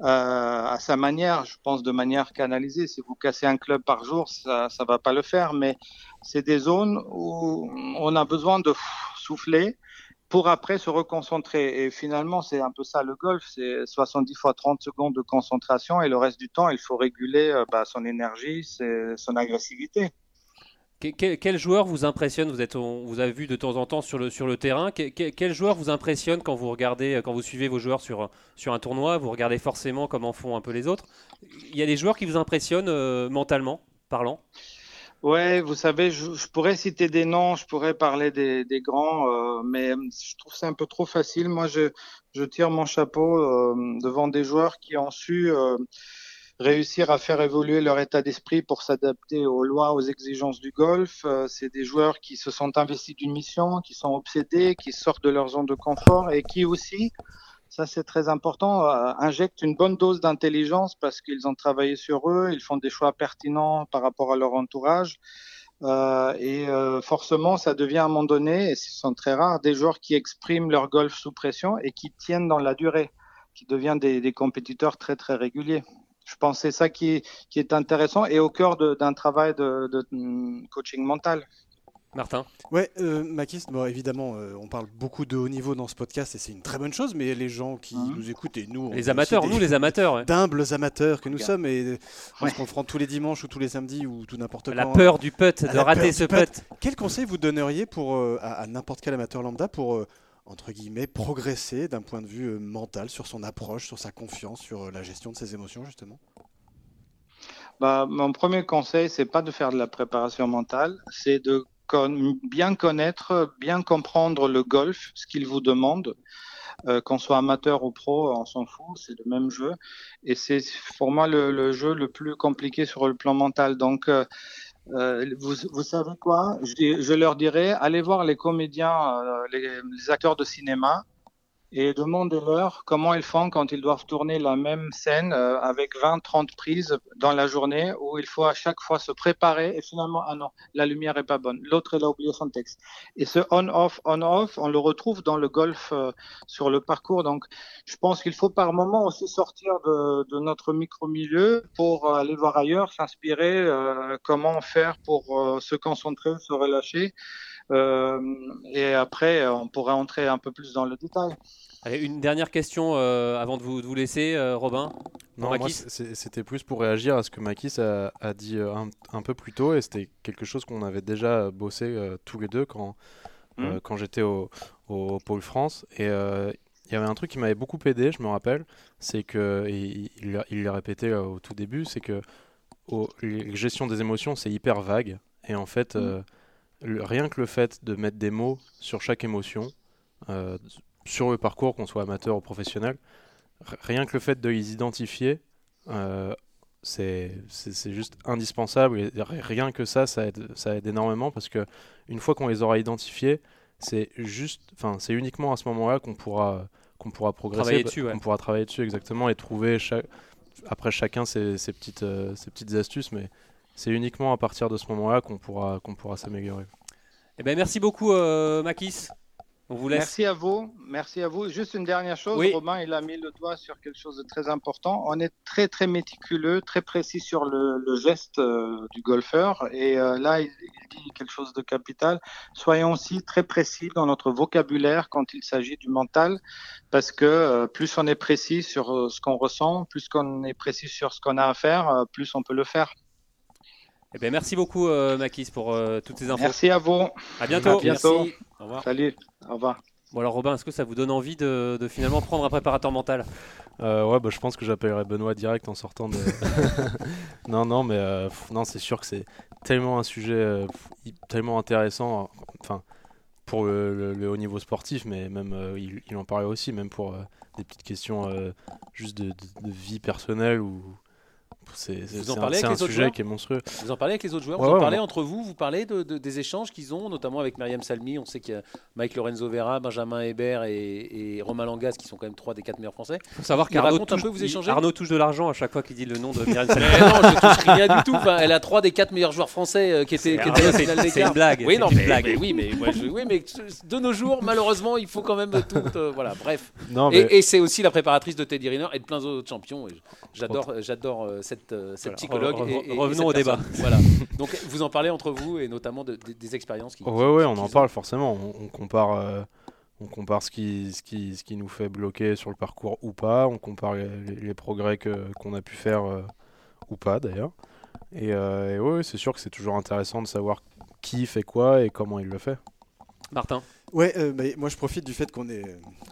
Speaker 6: euh, à sa manière, je pense de manière canalisée. Si vous cassez un club par jour, ça ne va pas le faire, mais c'est des zones où on a besoin de souffler pour après se reconcentrer. Et finalement, c'est un peu ça le golf, c'est 70 fois 30 secondes de concentration et le reste du temps, il faut réguler euh, bah, son énergie, son agressivité.
Speaker 1: Quel, joueur vous impressionne vous, êtes, vous avez vu de temps en temps sur le, sur le terrain. Quel, joueur vous impressionne quand vous regardez, quand vous suivez vos joueurs sur, sur un tournoi Vous regardez forcément comment font un peu les autres. Il y a des joueurs qui vous impressionnent euh, mentalement parlant?
Speaker 6: Ouais, vous savez, je, pourrais citer des noms, je pourrais parler des, grands, euh, mais je trouve c'est un peu trop facile. Moi, je, je tire mon chapeau euh, devant des joueurs qui ont su réussir à faire évoluer leur état d'esprit pour s'adapter aux lois, aux exigences du golf. Euh, c'est des joueurs qui se sont investis d'une mission, qui sont obsédés, qui sortent de leur zone de confort et qui aussi, ça c'est très important, euh, injectent une bonne dose d'intelligence parce qu'ils ont travaillé sur eux, ils font des choix pertinents par rapport à leur entourage. Euh, et forcément, ça devient à un moment donné, et ce sont très rares, des joueurs qui expriment leur golf sous pression et qui tiennent dans la durée, qui deviennent des, des compétiteurs très très réguliers je pense que c'est ça qui, qui, est intéressant et au cœur d'un travail de, mm, coaching mental.
Speaker 1: Martin
Speaker 3: Ouais, euh, Makis, bon, évidemment, euh, on parle beaucoup de haut niveau dans ce podcast et c'est une très bonne chose, mais les gens qui hein nous écoutent et nous.
Speaker 1: Les amateurs, nous les amateurs.
Speaker 3: D'humbles amateurs que nous sommes et on se confronte tous les dimanches ou tous les samedis ou tout n'importe quoi.
Speaker 1: La peur du putt, de rater ce putt.
Speaker 3: Quel conseil vous donneriez pour, euh, à, n'importe quel amateur lambda pour euh, entre guillemets, progresser d'un point de vue euh, mental sur son approche, sur sa confiance, sur euh, la gestion de ses émotions, justement?
Speaker 6: Bah, Mon premier conseil, c'est pas de faire de la préparation mentale, c'est de bien connaître, bien comprendre le golf, ce qu'il vous demande. Euh, qu'on soit amateur ou pro, on s'en fout, c'est le même jeu. Et c'est pour moi le, jeu le plus compliqué sur le plan mental. Donc, vous, vous, savez quoi? Je, je, leur dirais, allez voir les comédiens, euh, les, acteurs de cinéma et demandez-leur comment ils font quand ils doivent tourner la même scène euh, avec 20-30 prises dans la journée où il faut à chaque fois se préparer et finalement, ah non, la lumière est pas bonne. L'autre, elle a oublié son texte. Et ce on-off, on-off, on le retrouve dans le golf euh, sur le parcours. Donc, je pense qu'il faut par moment aussi sortir de, de notre micro-milieu pour aller voir ailleurs, s'inspirer, euh, comment faire pour se concentrer, se relâcher. Et après, on pourrait entrer un peu plus dans le détail.
Speaker 1: Allez, une dernière question euh, avant de vous, laisser, euh, Robin.
Speaker 4: Non, c'était plus pour réagir à ce que Makis a, dit euh, un, peu plus tôt, et c'était quelque chose qu'on avait déjà bossé tous les deux quand, mmh. quand j'étais au, Pôle France. Et il y avait un truc qui m'avait beaucoup aidé, je me rappelle, c'est que, et il l'a répété au tout début, c'est que la gestion des émotions, c'est hyper vague. Et en fait, mmh. Rien que le fait de mettre des mots sur chaque émotion, sur le parcours, qu'on soit amateur ou professionnel, rien que le fait de les identifier, euh, c'est juste indispensable. Et rien que ça, ça aide, ça aide énormément parce que une fois qu'on les aura identifiés, c'est juste, enfin, c'est uniquement à ce moment-là qu'on pourra, qu'on pourra progresser,
Speaker 1: travailler dessus,
Speaker 4: on pourra travailler dessus exactement et trouver chaque, après chacun ses, ses petites, euh, ses petites astuces, mais c'est uniquement à partir de ce moment-là qu'on pourra, qu'on pourra s'améliorer.
Speaker 1: Eh ben, merci beaucoup, euh, Makis.
Speaker 6: Merci à vous. Merci à vous. Juste une dernière chose. Romain, il a mis le doigt sur quelque chose de très important. On est très, très méticuleux, très précis sur le, geste euh, du golfeur. Et euh, là, il, dit quelque chose de capital. Soyons aussi très précis dans notre vocabulaire quand il s'agit du mental. Parce que euh, plus on est précis sur ce qu'on ressent, plus qu'on est précis sur ce qu'on a à faire, plus on peut le faire.
Speaker 1: Eh bien, merci beaucoup, Makis, pour toutes ces infos.
Speaker 6: Merci à vous.
Speaker 1: À bientôt.
Speaker 6: À bientôt. Au revoir. Salut. Au revoir.
Speaker 1: Bon alors Robin, est-ce que ça vous donne envie de, finalement prendre un préparateur mental?
Speaker 4: Euh, Ouais, bah, je pense que j'appellerai Benoît direct en sortant de... non, non, mais euh, non, c'est sûr que c'est tellement un sujet euh, tellement intéressant. Enfin, pour le, le haut niveau sportif, mais même il, il, en parlait aussi, même pour des petites questions juste de, de, de, vie personnelle ou c'est un, un sujet qui est monstrueux.
Speaker 2: Vous en parlez avec les autres joueurs Vous en parlez entre vous Vous parlez de, des échanges qu'ils ont, notamment avec Myriam Salmi. On sait qu'il y a Mike Lorenzo Vera, Benjamin Hébert et, et, Romain Langas qui sont quand même trois des quatre meilleurs français.
Speaker 1: Il faut savoir qu'Arnaud touche, vous Arnaud touche de l'argent à chaque fois qu'il dit le nom de Myriam Salmi.
Speaker 2: non, je touche rien du tout. Enfin, elle a trois des quatre meilleurs joueurs français euh, qui étaient.
Speaker 1: C'est une blague.
Speaker 2: Oui, non,
Speaker 1: mais,
Speaker 2: blague. oui, mais, oui, mais de nos jours, malheureusement, il faut quand même tout. Euh, voilà, bref. Non, et, et c'est aussi la préparatrice de Teddy Riner et de plein d'autres champions. J'adore, j'adore euh, cette, cette psychologue.
Speaker 1: revenons au débat.
Speaker 2: Voilà. Donc vous en parlez entre vous et notamment des expériences qui.
Speaker 4: Ouais, ouais, on en parle forcément. On, compare. Euh, on compare ce qui, ce, qui, ce qui nous fait bloquer sur le parcours ou pas, on compare les, progrès qu'on a pu faire euh, ou pas d'ailleurs. Et, euh, et ouais, c'est sûr que c'est toujours intéressant de savoir qui fait quoi et comment il le fait.
Speaker 1: Martin
Speaker 3: Ouais, euh, moi je profite du fait qu'on ait,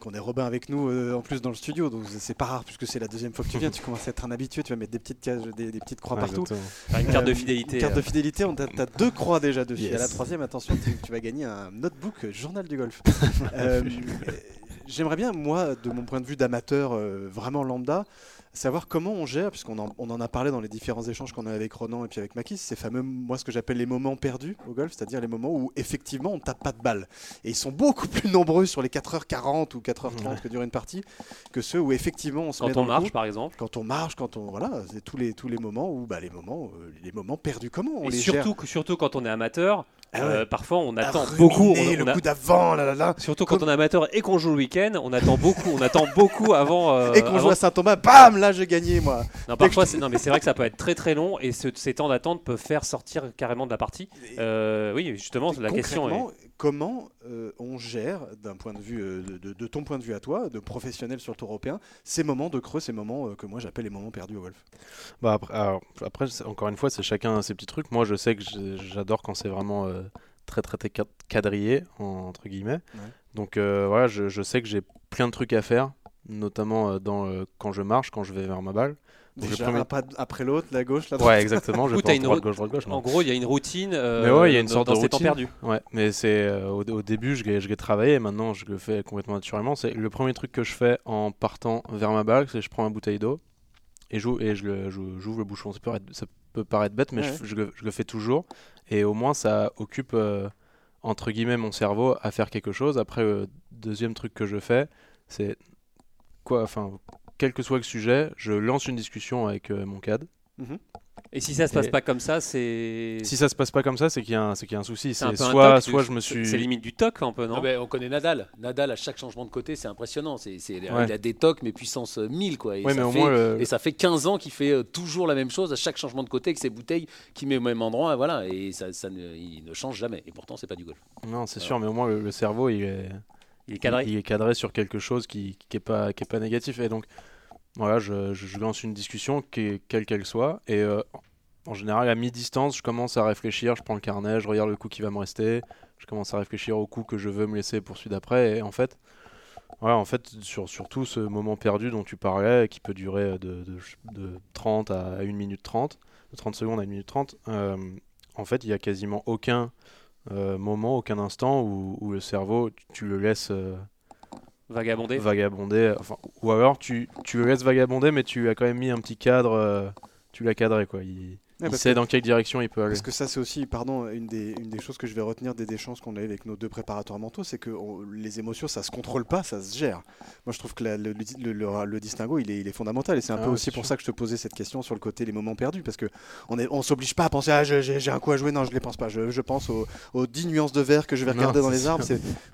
Speaker 3: qu'on ait Robin avec nous euh, en plus dans le studio, donc c'est pas rare puisque c'est la deuxième fois que tu viens, tu commences à être un habitué, tu vas mettre des petites cases, des, petites croix partout.
Speaker 1: une carte de fidélité.
Speaker 3: Une carte de fidélité, on as deux croix déjà dessus. À la troisième, attention, tu, vas gagner un notebook journal du golf. J'aimerais bien, moi, de mon point de vue d'amateur vraiment lambda, savoir comment on gère, puisqu'on en, on en a parlé dans les différents échanges qu'on a avec Ronan et puis avec Makis, ces fameux, moi ce que j'appelle les moments perdus au golf, c'est-à-dire les moments où effectivement on tape pas de balle. Et ils sont beaucoup plus nombreux sur les 4h40 ou 4h30 que dure une partie que ceux où effectivement on se
Speaker 1: quand
Speaker 3: met
Speaker 1: on marche par exemple.
Speaker 3: Quand on marche, quand on voilà, c'est tous les tous les moments où bah les moments euh, les moments perdus comment on
Speaker 1: et
Speaker 3: les
Speaker 1: surtout
Speaker 3: gère?
Speaker 1: surtout quand on est amateur,
Speaker 3: ah
Speaker 1: euh, parfois, on attend beaucoup.
Speaker 3: On,
Speaker 1: le
Speaker 3: coup d'avant, là, là, là.
Speaker 1: Surtout quand on est amateur et qu'on joue le week-end, on attend beaucoup. on attend beaucoup avant. Euh,
Speaker 3: et qu'on
Speaker 1: joue
Speaker 3: à Saint-Thomas, bam, là, j'ai gagné, moi.
Speaker 1: Non, parfois, non, mais c'est vrai que ça peut être très très long et ces temps d'attente peuvent faire sortir carrément de la partie. Euh, oui, justement, la question est
Speaker 3: comment on gère, d'un point de vue de, de, ton point de vue à toi, de professionnel sur le tour européen, ces moments de creux, ces moments que moi j'appelle les moments perdus au golf?
Speaker 4: Bah après, alors, après encore une fois, c'est chacun ses petits trucs. Moi, je sais que j'adore quand c'est vraiment très très, très quadrillé entre guillemets. Donc euh, voilà, je, je, sais que j'ai plein de trucs à faire, notamment euh, dans, euh, quand je marche, quand je vais vers ma balle.
Speaker 3: Déjà, un pas après l'autre, la gauche, la
Speaker 4: droite. Ouais, exactement. je
Speaker 1: pas droite, gauche, droite, gauche. En gros, il y a une routine.
Speaker 4: mais ouais, il y a une sorte de routine. perdu. Ouais, mais c'est au, au, début, je l'ai, travaillé et maintenant, je le fais complètement naturellement. C'est le premier truc que je fais en partant vers ma balle, c'est je prends ma bouteille d'eau et, et je le, j'ouvre le bouchon. Ça peut, paraître, ça peut paraître bête, mais je, je, je, le fais toujours. Et au moins, ça occupe entre guillemets mon cerveau à faire quelque chose. Après, le deuxième truc que je fais, c'est quoi, enfin, quel que soit le sujet, je lance une discussion avec euh, mon CAD.
Speaker 1: Mhm. Et si ça se passe pas comme ça, c'est.
Speaker 4: Si ça se passe pas comme ça, c'est qu'il y, a un, qu'il y a un souci. C'est soit, soit je me suis.
Speaker 1: C'est limite du toc un peu, non,
Speaker 2: On connaît Nadal. Nadal, à chaque changement de côté, c'est impressionnant. C'est, Il a des tocs, mais puissance 1000, quoi. Et, ça, mais fait, et ça fait 15 ans qu'il fait euh, toujours la même chose à chaque changement de côté avec ses bouteilles qui met au même endroit. Voilà. Et ça, ça ne, il ne change jamais. Et pourtant, c'est pas du golf.
Speaker 4: Non, c'est sûr, mais au moins, le, cerveau, il est.
Speaker 1: Il est cadré.
Speaker 4: Il, est cadré sur quelque chose qui, qui est pas qui est pas négatif. Et donc, voilà, je, lance une discussion, quelle qu'elle soit. Et euh, en général, à mi-distance, je commence à réfléchir, je prends le carnet, je regarde le coup qui va me rester, je commence à réfléchir au coup que je veux me laisser pour celui d'après. Et en fait, voilà, en fait sur, surtout ce moment perdu dont tu parlais, qui peut durer de, de, 30 à 1 minute 30, de 30 secondes à 1 minute 30, euh, en fait, il n'y a quasiment aucun euh, moment, aucun instant où, le cerveau, tu, le laisses... Euh,
Speaker 1: vagabonder
Speaker 4: Vagabonder, enfin, ou alors tu, tu le vagabonder, mais tu as quand même mis un petit cadre, tu l'as cadré, quoi. Il, il sait dans quelle direction il peut aller.
Speaker 3: Parce que ça, c'est aussi, pardon, une des, une des choses que je vais retenir des échanges qu'on a avec nos deux préparateurs mentaux, c'est que les émotions, ça se contrôle pas, ça se gère. Moi, je trouve que le, le, le, distinguo, il est, il est fondamental. Et c'est un ah peu aussi pour ça que je te posais cette question sur le côté les moments perdus. Parce qu'on on, on s'oblige pas à penser, ah, j'ai un coup à jouer. Non, je les pense pas. Je, je pense aux, aux, 10 nuances de vert que je vais regarder dans les arbres.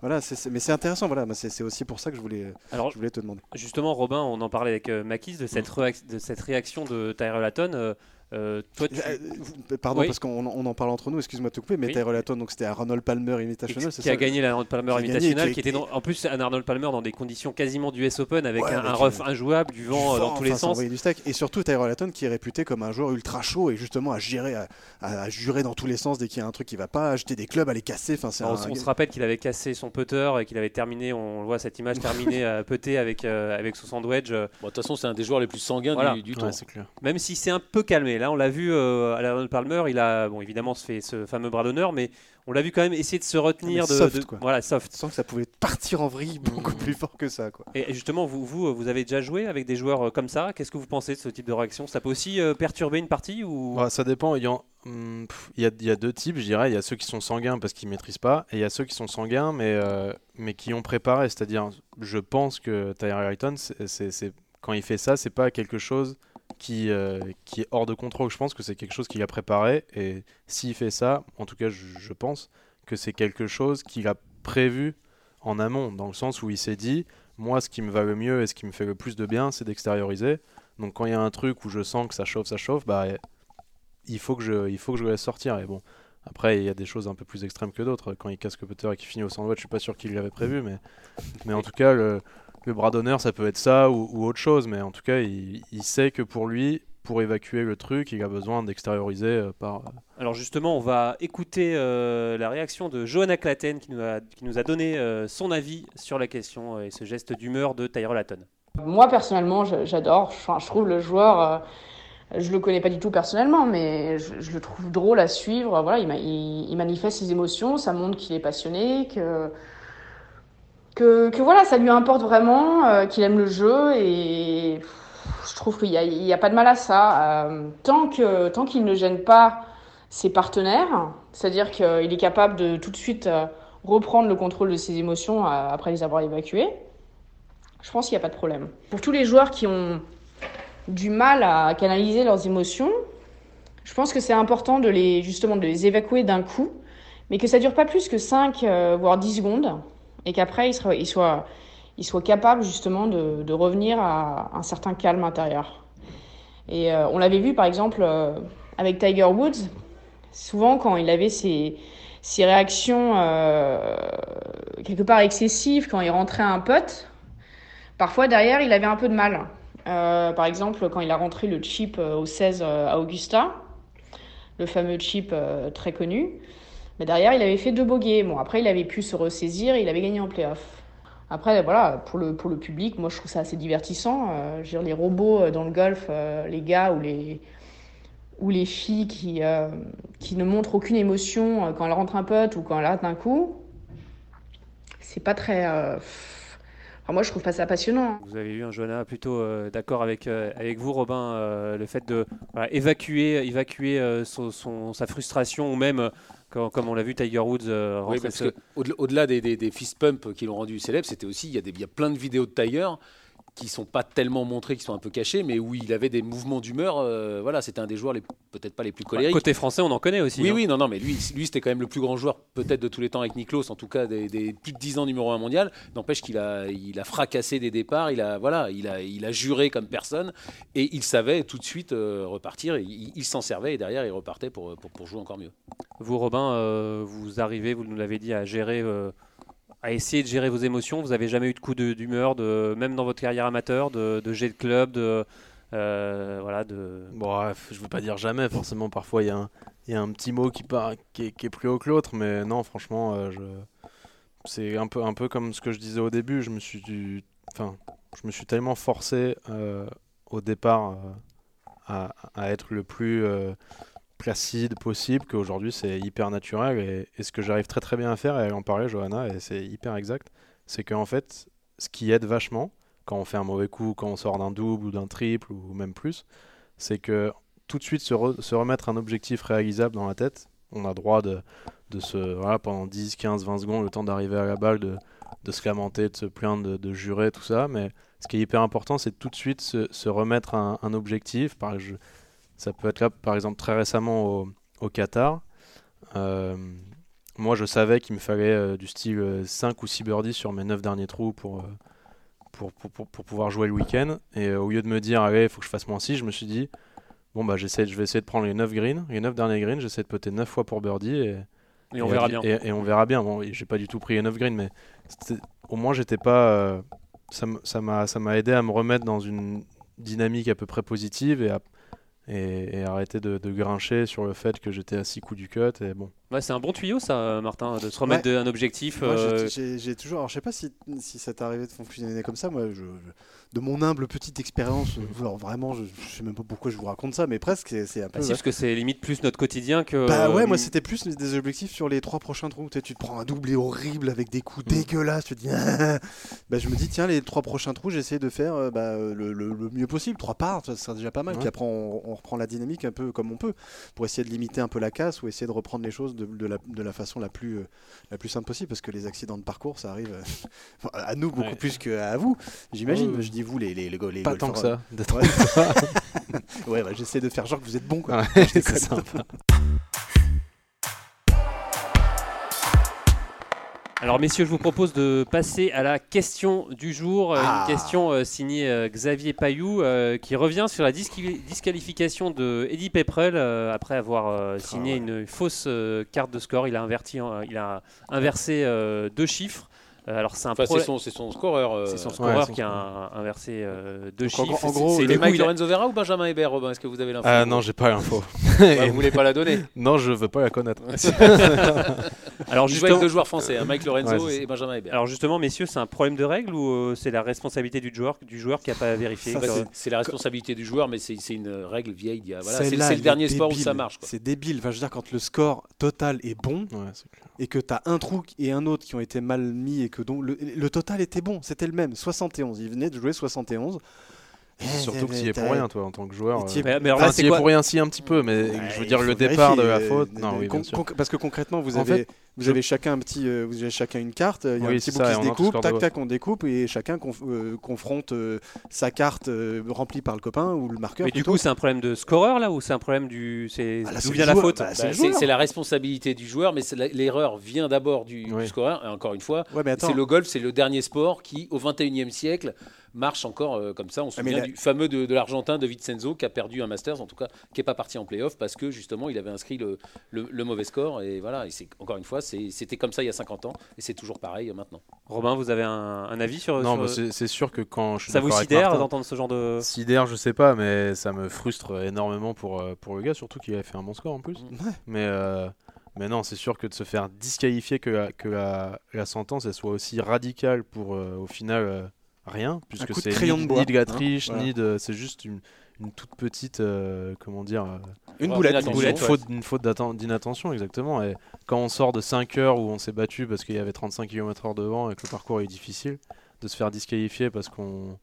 Speaker 3: Voilà, mais c'est intéressant. Voilà, c'est aussi pour ça que je voulais, Alors, je voulais te demander.
Speaker 1: Justement, Robin, on en parlait avec euh, Makis de cette, de cette réaction de Tyrell Hatton. Euh, euh, toi,
Speaker 3: euh, Pardon, parce qu'on on en parle entre nous, excuse-moi de te couper, mais oui. donc c'était à Arnold Palmer Invitational.
Speaker 1: Qui a gagné la Arnold Palmer Invitational, qui, était en plus un Arnold Palmer dans des conditions quasiment du US Open, avec un, rough injouable, du vent, dans tous les sens.
Speaker 3: Du steak. Et surtout Tyrell Hatton qui est réputé comme un joueur ultra chaud et justement à gérer, à, jurer dans tous les sens dès qu'il y a un truc qui va pas, à jeter des clubs, à les casser. Enfin,
Speaker 1: on, se rappelle qu'il avait cassé son putter et qu'il avait terminé, on voit cette image terminée à avec, euh, avec son sandwich.
Speaker 2: De toute façon, c'est un des joueurs les plus sanguins du, du tour.
Speaker 1: Même si c'est un peu calmé mais là on l'a vu à la Palmer, il a bon évidemment fait ce fameux bras d'honneur, mais on l'a vu quand même essayer de se retenir de,
Speaker 3: soft,
Speaker 1: quoi. voilà soft.
Speaker 3: Sans que ça pouvait partir en vrille beaucoup mmh. plus fort que ça quoi.
Speaker 1: Et justement vous, vous vous avez déjà joué avec des joueurs comme ça. Qu'est-ce que vous pensez de ce type de réaction? Ça peut aussi perturber une partie ou?
Speaker 4: Bah, Ça dépend. Il y, hmm, il, y a, il y, a, deux types, je dirais. Il y a ceux qui sont sanguins parce qu'ils maîtrisent pas, et il y a ceux qui sont sanguins mais mais qui ont préparé. C'est-à-dire, je pense que Tyler Ayton, c'est quand il fait ça, c'est pas quelque chose qui, euh, qui est hors de contrôle. Je pense que c'est quelque chose qu'il a préparé. Et s'il fait ça, en tout cas, je, pense que c'est quelque chose qu'il a prévu en amont, dans le sens où il s'est dit, moi, ce qui me va le mieux et ce qui me fait le plus de bien, c'est d'extérioriser. Donc quand il y a un truc où je sens que ça chauffe, ça chauffe, bah, il faut que je, il faut que je laisse sortir. Et bon, après, il y a des choses un peu plus extrêmes que d'autres. Quand il casse Cutter et qu'il finit au sandwich, je suis pas sûr qu'il l'avait prévu, mais, mais en tout cas, le, le bras d'honneur, ça peut être ça ou, autre chose, mais en tout cas, il, sait que pour lui, pour évacuer le truc, il a besoin d'extérioriser euh, par. Euh,
Speaker 1: Alors justement, on va écouter euh, la réaction de Johanna Claten qui nous a, qui nous a donné son avis sur la question et ce geste d'humeur de Tyrell Hatton.
Speaker 7: Moi personnellement, j'adore. je trouve le joueur. je le connais pas du tout personnellement, mais je, le trouve drôle à suivre. Voilà, il, il manifeste ses émotions, ça montre qu'il est passionné, que que, voilà, ça lui importe vraiment, euh, qu'il aime le jeu et je trouve qu'il n'y a, a, pas de mal à ça. Euh, tant que tant qu'il ne gêne pas ses partenaires, c'est-à-dire qu'il est capable de tout de suite euh, reprendre le contrôle de ses émotions après les avoir évacuées, je pense qu'il n'y a pas de problème. Pour tous les joueurs qui ont du mal à canaliser leurs émotions, je pense que c'est important de les justement de les évacuer d'un coup, mais que ça dure pas plus que 5 voire 10 secondes et qu'après, il, soit, capable justement de, revenir à un certain calme intérieur. Et euh, on l'avait vu par exemple euh, avec Tiger Woods, souvent quand il avait ses, réactions euh, quelque part excessives, quand il rentrait un putt, parfois derrière il avait un peu de mal. par exemple, quand il a rentré le chip au 16 à Augusta, le fameux chip très connu, mais derrière, il avait fait deux bogeys. Bon, après, il avait pu se ressaisir et il avait gagné en playoff. Après, voilà, pour le, pour le public, moi, je trouve ça assez divertissant. Euh, je veux dire, les robots euh, dans le golf, euh, les gars ou les, ou les filles qui, qui ne montrent aucune émotion quand elles rentrent un pote ou quand elles ratent un coup, c'est pas très. Enfin, moi, je trouve pas ça passionnant.
Speaker 1: Vous avez eu un Johanna plutôt d'accord avec, avec vous, Robin, le fait de évacuer, évacuer son, sa frustration ou même comme on l'a vu, Tiger Woods
Speaker 2: euh, oui, parce au-delà des, des, fist pumps qui l'ont rendu célèbre, c'était aussi il y, a des, il y a plein de vidéos de Tiger qui sont pas tellement montrés, qui sont un peu cachés, mais où il avait des mouvements d'humeur. Euh, voilà, c'était un des joueurs peut-être pas les plus colériques.
Speaker 1: côté français, on en connaît aussi.
Speaker 2: Oui,
Speaker 1: hein.
Speaker 2: oui, non, non, mais lui, lui c'était quand même le plus grand joueur peut-être de tous les temps avec Niklos, en tout cas des, plus de 10 ans numéro 1 mondial. N'empêche qu'il a, il a fracassé des départs, il a, voilà, il a, il a juré comme personne, et il savait tout de suite euh, repartir. Il, s'en servait et derrière il repartait pour, pour, jouer encore mieux.
Speaker 1: Vous, Robin, euh, vous arrivez, vous nous l'avez dit, à gérer à essayer de gérer vos émotions Vous avez jamais eu de coup d'humeur, de, même dans votre carrière amateur, de, jet de club, de euh, voilà, de.
Speaker 4: Bref, je veux pas dire jamais. Forcément, parfois il y, a un, y a un petit mot qui, part, qui, est, plus haut que l'autre, mais non, franchement, euh, je... c'est un peu, un peu comme ce que je disais au début. Je me suis, enfin, je me suis tellement forcé euh, au départ à, à, être le plus placide possible qu'aujourd'hui c'est hyper naturel. Et, ce que j'arrive très très bien à faire et en parlait Johanna et c'est hyper exact c'est qu'en fait ce qui aide vachement quand on fait un mauvais coup quand on sort d'un double ou d'un triple ou même plus c'est que tout de suite se, remettre un objectif réalisable dans la tête. On a droit de, de se voilà, pendant 10 15 20 secondes le temps d'arriver à la balle de, de se lamenter de se plaindre de, jurer tout ça. Mais ce qui est hyper important c'est tout de suite se, remettre un, un objectif. Par je, ça peut être là, par exemple, très récemment au, Qatar. Euh, moi, je savais qu'il me fallait euh, du style 5 euh, ou 6 birdies sur mes 9 derniers trous pour, pour, pour, pour, pouvoir jouer le week-end. Et au lieu de me dire, allez, il faut que je fasse moins 6, je me suis dit, bon, bah, j'essaie, je vais essayer de prendre les 9 greens, les 9 derniers greens, j'essaie de poter 9 fois pour birdie. Et,
Speaker 1: et on verra bien.
Speaker 4: Et, on verra bien. Bon, j'ai pas du tout pris les 9 greens, mais au moins, j'étais pas. ça m'a aidé à me remettre dans une dynamique à peu près positive et à, et, arrêter de, grincher sur le fait que j'étais à 6 coups du cut. Et bon,
Speaker 1: Ouais, c'est un bon tuyau ça, Martin, de se remettre d'un objectif.
Speaker 3: Moi, j'ai-
Speaker 1: euh,
Speaker 3: j'ai j'ai toujours. Alors, je sais pas si, si ça t'est arrivé de fonctionner comme ça. Moi, je, je- de mon humble petite expérience, euh, alors vraiment, je, je sais même pas pourquoi je vous raconte ça, mais presque, c'est- un peu.
Speaker 1: si, parce que c'est limite plus notre quotidien que.
Speaker 3: Bah ouais, moi
Speaker 1: euh,
Speaker 3: c'était plus des objectifs sur les trois prochains trous. Tu, sais, tu te prends un doublé horrible avec des coups
Speaker 1: Mm.
Speaker 3: dégueulasses. Tu te dis, bah, je me dis, tiens, les trois prochains trous, j'essaie de faire euh, bah, le, le- le mieux possible. Trois parts, ça serait déjà pas mal.
Speaker 4: Ouais.
Speaker 3: Puis après, on, on reprend la dynamique un peu comme on peut pour essayer de limiter un peu la casse ou essayer de reprendre les choses de, de la, de la façon la plus, euh, la plus simple possible parce que les accidents de parcours, ça arrive euh, à nous beaucoup
Speaker 4: Ouais.
Speaker 3: plus qu'à vous, j'imagine.
Speaker 4: Ouais.
Speaker 3: Je dis vous, les, les, les, go- les
Speaker 4: Pas tant que ça. d'être-
Speaker 3: Ouais, ouais bah, j'essaie de faire genre que vous êtes bon. Quoi.
Speaker 4: Ouais,
Speaker 3: Je déconne.
Speaker 4: c'est sympa.
Speaker 1: Alors messieurs, je vous propose de passer à la question du jour, euh,
Speaker 3: Ah.
Speaker 1: une question euh, signée euh, Xavier Payou euh, qui revient sur la disqualification de Eddie Pepperell euh, après avoir euh, signé
Speaker 3: ouais.
Speaker 1: une fausse euh, carte de score. Il a, inverti, en- il a inversé euh, deux chiffres. Euh, alors c'est un
Speaker 2: Enfin, c'est
Speaker 1: problème-
Speaker 2: son, c'est son scoreur. euh,
Speaker 1: c'est son
Speaker 4: Ouais,
Speaker 1: scoreur
Speaker 4: son
Speaker 1: qui a un- inversé euh, deux
Speaker 3: Donc,
Speaker 1: chiffres.
Speaker 3: en gros,
Speaker 1: C'est-
Speaker 2: Mike
Speaker 1: a-
Speaker 2: Lorenzo Vera ou Benjamin Hébert, Robin? Est-ce que vous avez l'info?
Speaker 4: Ah non, j'ai pas l'info.
Speaker 2: Ouais, Vous voulez pas la donner?
Speaker 4: Non, je veux pas la connaître.
Speaker 1: Alors
Speaker 2: Je joue avec
Speaker 1: justement,
Speaker 2: deux joueurs français, hein, Mike Lorenzo
Speaker 4: Ouais,
Speaker 2: et Benjamin Hébert.
Speaker 1: alors justement, messieurs, c'est un problème de règle ou euh, c'est la responsabilité du joueur, du joueur qui n'a pas vérifié?
Speaker 2: Bah, c'est- la responsabilité du joueur, mais c'est c'est une règle vieille. a- Voilà, c'est le dernier sport où ça marche.
Speaker 3: C'est débile. Enfin, je veux dire, quand le score total est bon et que tu as un trou et un autre qui ont été mal mis et que donc le, le total était bon, c'était le même. 71. Il venait de jouer 71.
Speaker 4: Surtout que tu y es pour rien, toi, en tant que joueur.
Speaker 3: Es-
Speaker 4: euh.
Speaker 1: Mais,
Speaker 4: Enfin,
Speaker 1: c'est
Speaker 4: y pour rien si un petit peu, mais
Speaker 3: Ouais,
Speaker 4: je veux dire le départ de la faute.
Speaker 3: euh,
Speaker 4: Non, oui,
Speaker 3: con- parce que concrètement, vous
Speaker 4: En
Speaker 3: avez,
Speaker 4: fait,
Speaker 3: vous avez chacun un petit, euh, vous avez chacun une carte. Il y a
Speaker 4: Oui,
Speaker 3: un petit bout
Speaker 4: ça,
Speaker 3: qui se découpe, tac tac, on découpe et chacun conf- euh, confronte euh, sa carte euh, remplie par le copain ou le marqueur.
Speaker 1: Mais du coup, c'est un problème de scoreur là ou c'est un problème du. c'est
Speaker 3: Ah,
Speaker 1: D'où vient la faute
Speaker 3: Bah, c'est
Speaker 2: Bah, C'est la responsabilité du joueur, mais l'erreur vient d'abord du, scoreur. Et encore une fois,
Speaker 3: Ouais,
Speaker 2: c'est le golf, c'est le dernier sport qui, au 21e siècle, marche encore euh, comme ça. On se
Speaker 3: Ah, mais
Speaker 2: souvient
Speaker 3: la-
Speaker 2: du fameux de, de l'Argentin de Vincenzo qui a perdu un Masters, en tout cas, qui n'est pas parti en playoff parce que justement il avait inscrit le, le- le mauvais score. Et voilà, et c'est encore une fois, c'était comme ça il y a 50 ans et c'est toujours pareil euh, maintenant.
Speaker 1: Robin, vous avez un, un avis sur.
Speaker 4: Non,
Speaker 1: sur-
Speaker 4: c'est sûr que quand je suis
Speaker 1: ça vous sidère d'entendre ce genre de.
Speaker 4: Sidère, je sais pas, mais ça me frustre énormément pour, euh, pour le gars, surtout qu'il avait fait un bon score en plus.
Speaker 3: Ouais.
Speaker 4: Mais, euh, mais non, c'est sûr que de se faire disqualifier, que la, que la, la sentence elle soit aussi radicale pour euh, au final euh, rien, puisque c'est ni,
Speaker 3: de
Speaker 4: ni de la
Speaker 3: hein,
Speaker 4: triche,
Speaker 3: voilà.
Speaker 4: ni de. C'est juste une, une toute petite. euh, comment dire euh,
Speaker 3: Une boulette.
Speaker 2: une
Speaker 3: boulette.
Speaker 4: faute, une faute d'inattention, exactement. Et quand on sort de 5 heures où on s'est battu parce qu'il y avait 35 km/h devant et que le parcours est difficile, de se faire disqualifier parce qu'on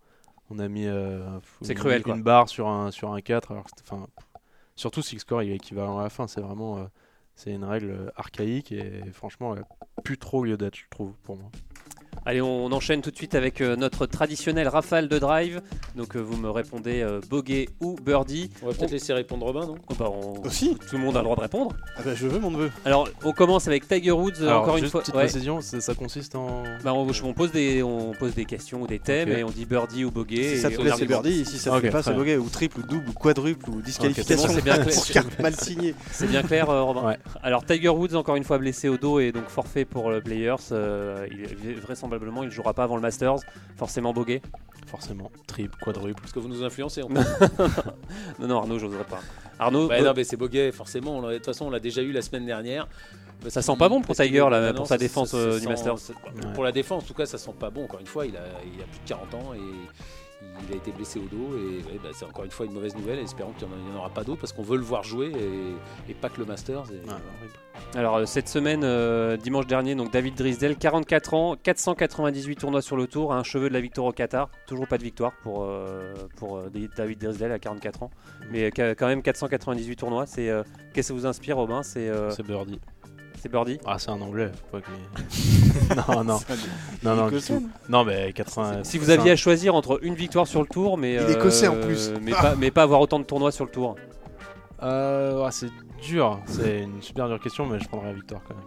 Speaker 4: on a mis euh,
Speaker 1: C'est
Speaker 4: une-
Speaker 1: cruel,
Speaker 4: une, barre sur un, sur un 4. Alors enfin, surtout si le score il est équivalent à la fin, c'est vraiment euh, c'est une règle archaïque et franchement, elle a plus trop lieu d'être, je trouve, pour moi.
Speaker 1: Allez, on, enchaîne tout de suite avec euh, notre traditionnel rafale de drive. Donc, euh, vous me répondez euh, bogey ou birdie.
Speaker 2: On va peut-être laisser répondre Robin, non?
Speaker 1: Oh, bah, on-
Speaker 3: Aussi
Speaker 1: Tout le monde a le droit de répondre.
Speaker 3: Ah bah, je veux mon neveu.
Speaker 1: Alors, on commence avec Tiger Woods. euh,
Speaker 4: Alors,
Speaker 1: encore une fois.
Speaker 4: petite
Speaker 1: Ouais.
Speaker 4: précision, ça, ça consiste en.
Speaker 1: Bah, on, on pose des, on pose des questions ou des thèmes et on dit birdie ou bogey.
Speaker 3: Si ça te plaît, c'est birdie. Si ça te
Speaker 4: Ok,
Speaker 3: plaît pas, c'est bogey. Ou triple, ou double, ou quadruple, ou disqualification.
Speaker 1: c'est bien clair.
Speaker 3: Mal signée.
Speaker 1: C'est bien clair, euh, Robin
Speaker 4: Ouais.
Speaker 1: Alors, Tiger Woods, encore une fois blessé au dos et donc forfait pour le Players. euh, il, vraisemblablement, il ne jouera pas avant le Masters. Forcément, bogey.
Speaker 4: Forcément, triple, quadruple.
Speaker 2: Parce que vous nous influencez. en
Speaker 1: Non, non, Arnaud, j'oserais pas. Arnaud,
Speaker 2: Ouais,
Speaker 1: euh,
Speaker 2: non, mais c'est Boguet, forcément. on l'a- De toute façon, on l'a déjà eu la semaine dernière.
Speaker 1: Ça sent pas bon pour Tiger, là,
Speaker 2: Ah
Speaker 1: pour sa défense,
Speaker 2: ça-
Speaker 1: euh,
Speaker 2: ça
Speaker 1: du
Speaker 2: sent-
Speaker 1: Masters.
Speaker 2: ça-
Speaker 4: Ouais.
Speaker 2: Pour la défense, en tout cas, ça sent pas bon. Encore une fois, il a, il a plus de 40 ans et il a été blessé au dos. Et ouais, bah, c'est encore une fois une mauvaise nouvelle. Espérons qu'il n'y en, en aura pas d'autres parce qu'on veut le voir jouer et, et pas que le Masters. et-
Speaker 4: Ah.
Speaker 1: Alors euh, cette semaine, euh, dimanche dernier, donc David Drisdale, 44 ans, 498 tournois sur le tour, un cheveu de la victoire au Qatar. Toujours pas de victoire pour, euh, pour euh, David Drisdale à 44 ans, mais euh, quand même 498 tournois. C'est euh, qu'est-ce que ça vous inspire, Robin? C'est euh,
Speaker 4: C'est birdie.
Speaker 1: C'est birdie.
Speaker 4: Ah, c'est un anglais. faut pas que- non, non. Non, non, du
Speaker 3: Écossais,
Speaker 4: tout. Non, mais 80.
Speaker 1: Si vous aviez à choisir entre une victoire sur le tour, mais
Speaker 3: Il est écossais en
Speaker 1: euh,
Speaker 3: plus.
Speaker 1: mais pas mais pas avoir autant de tournois sur le tour.
Speaker 4: Euh, ah, c'est dur. C'est une super dure question, mais je prendrais la victoire quand même.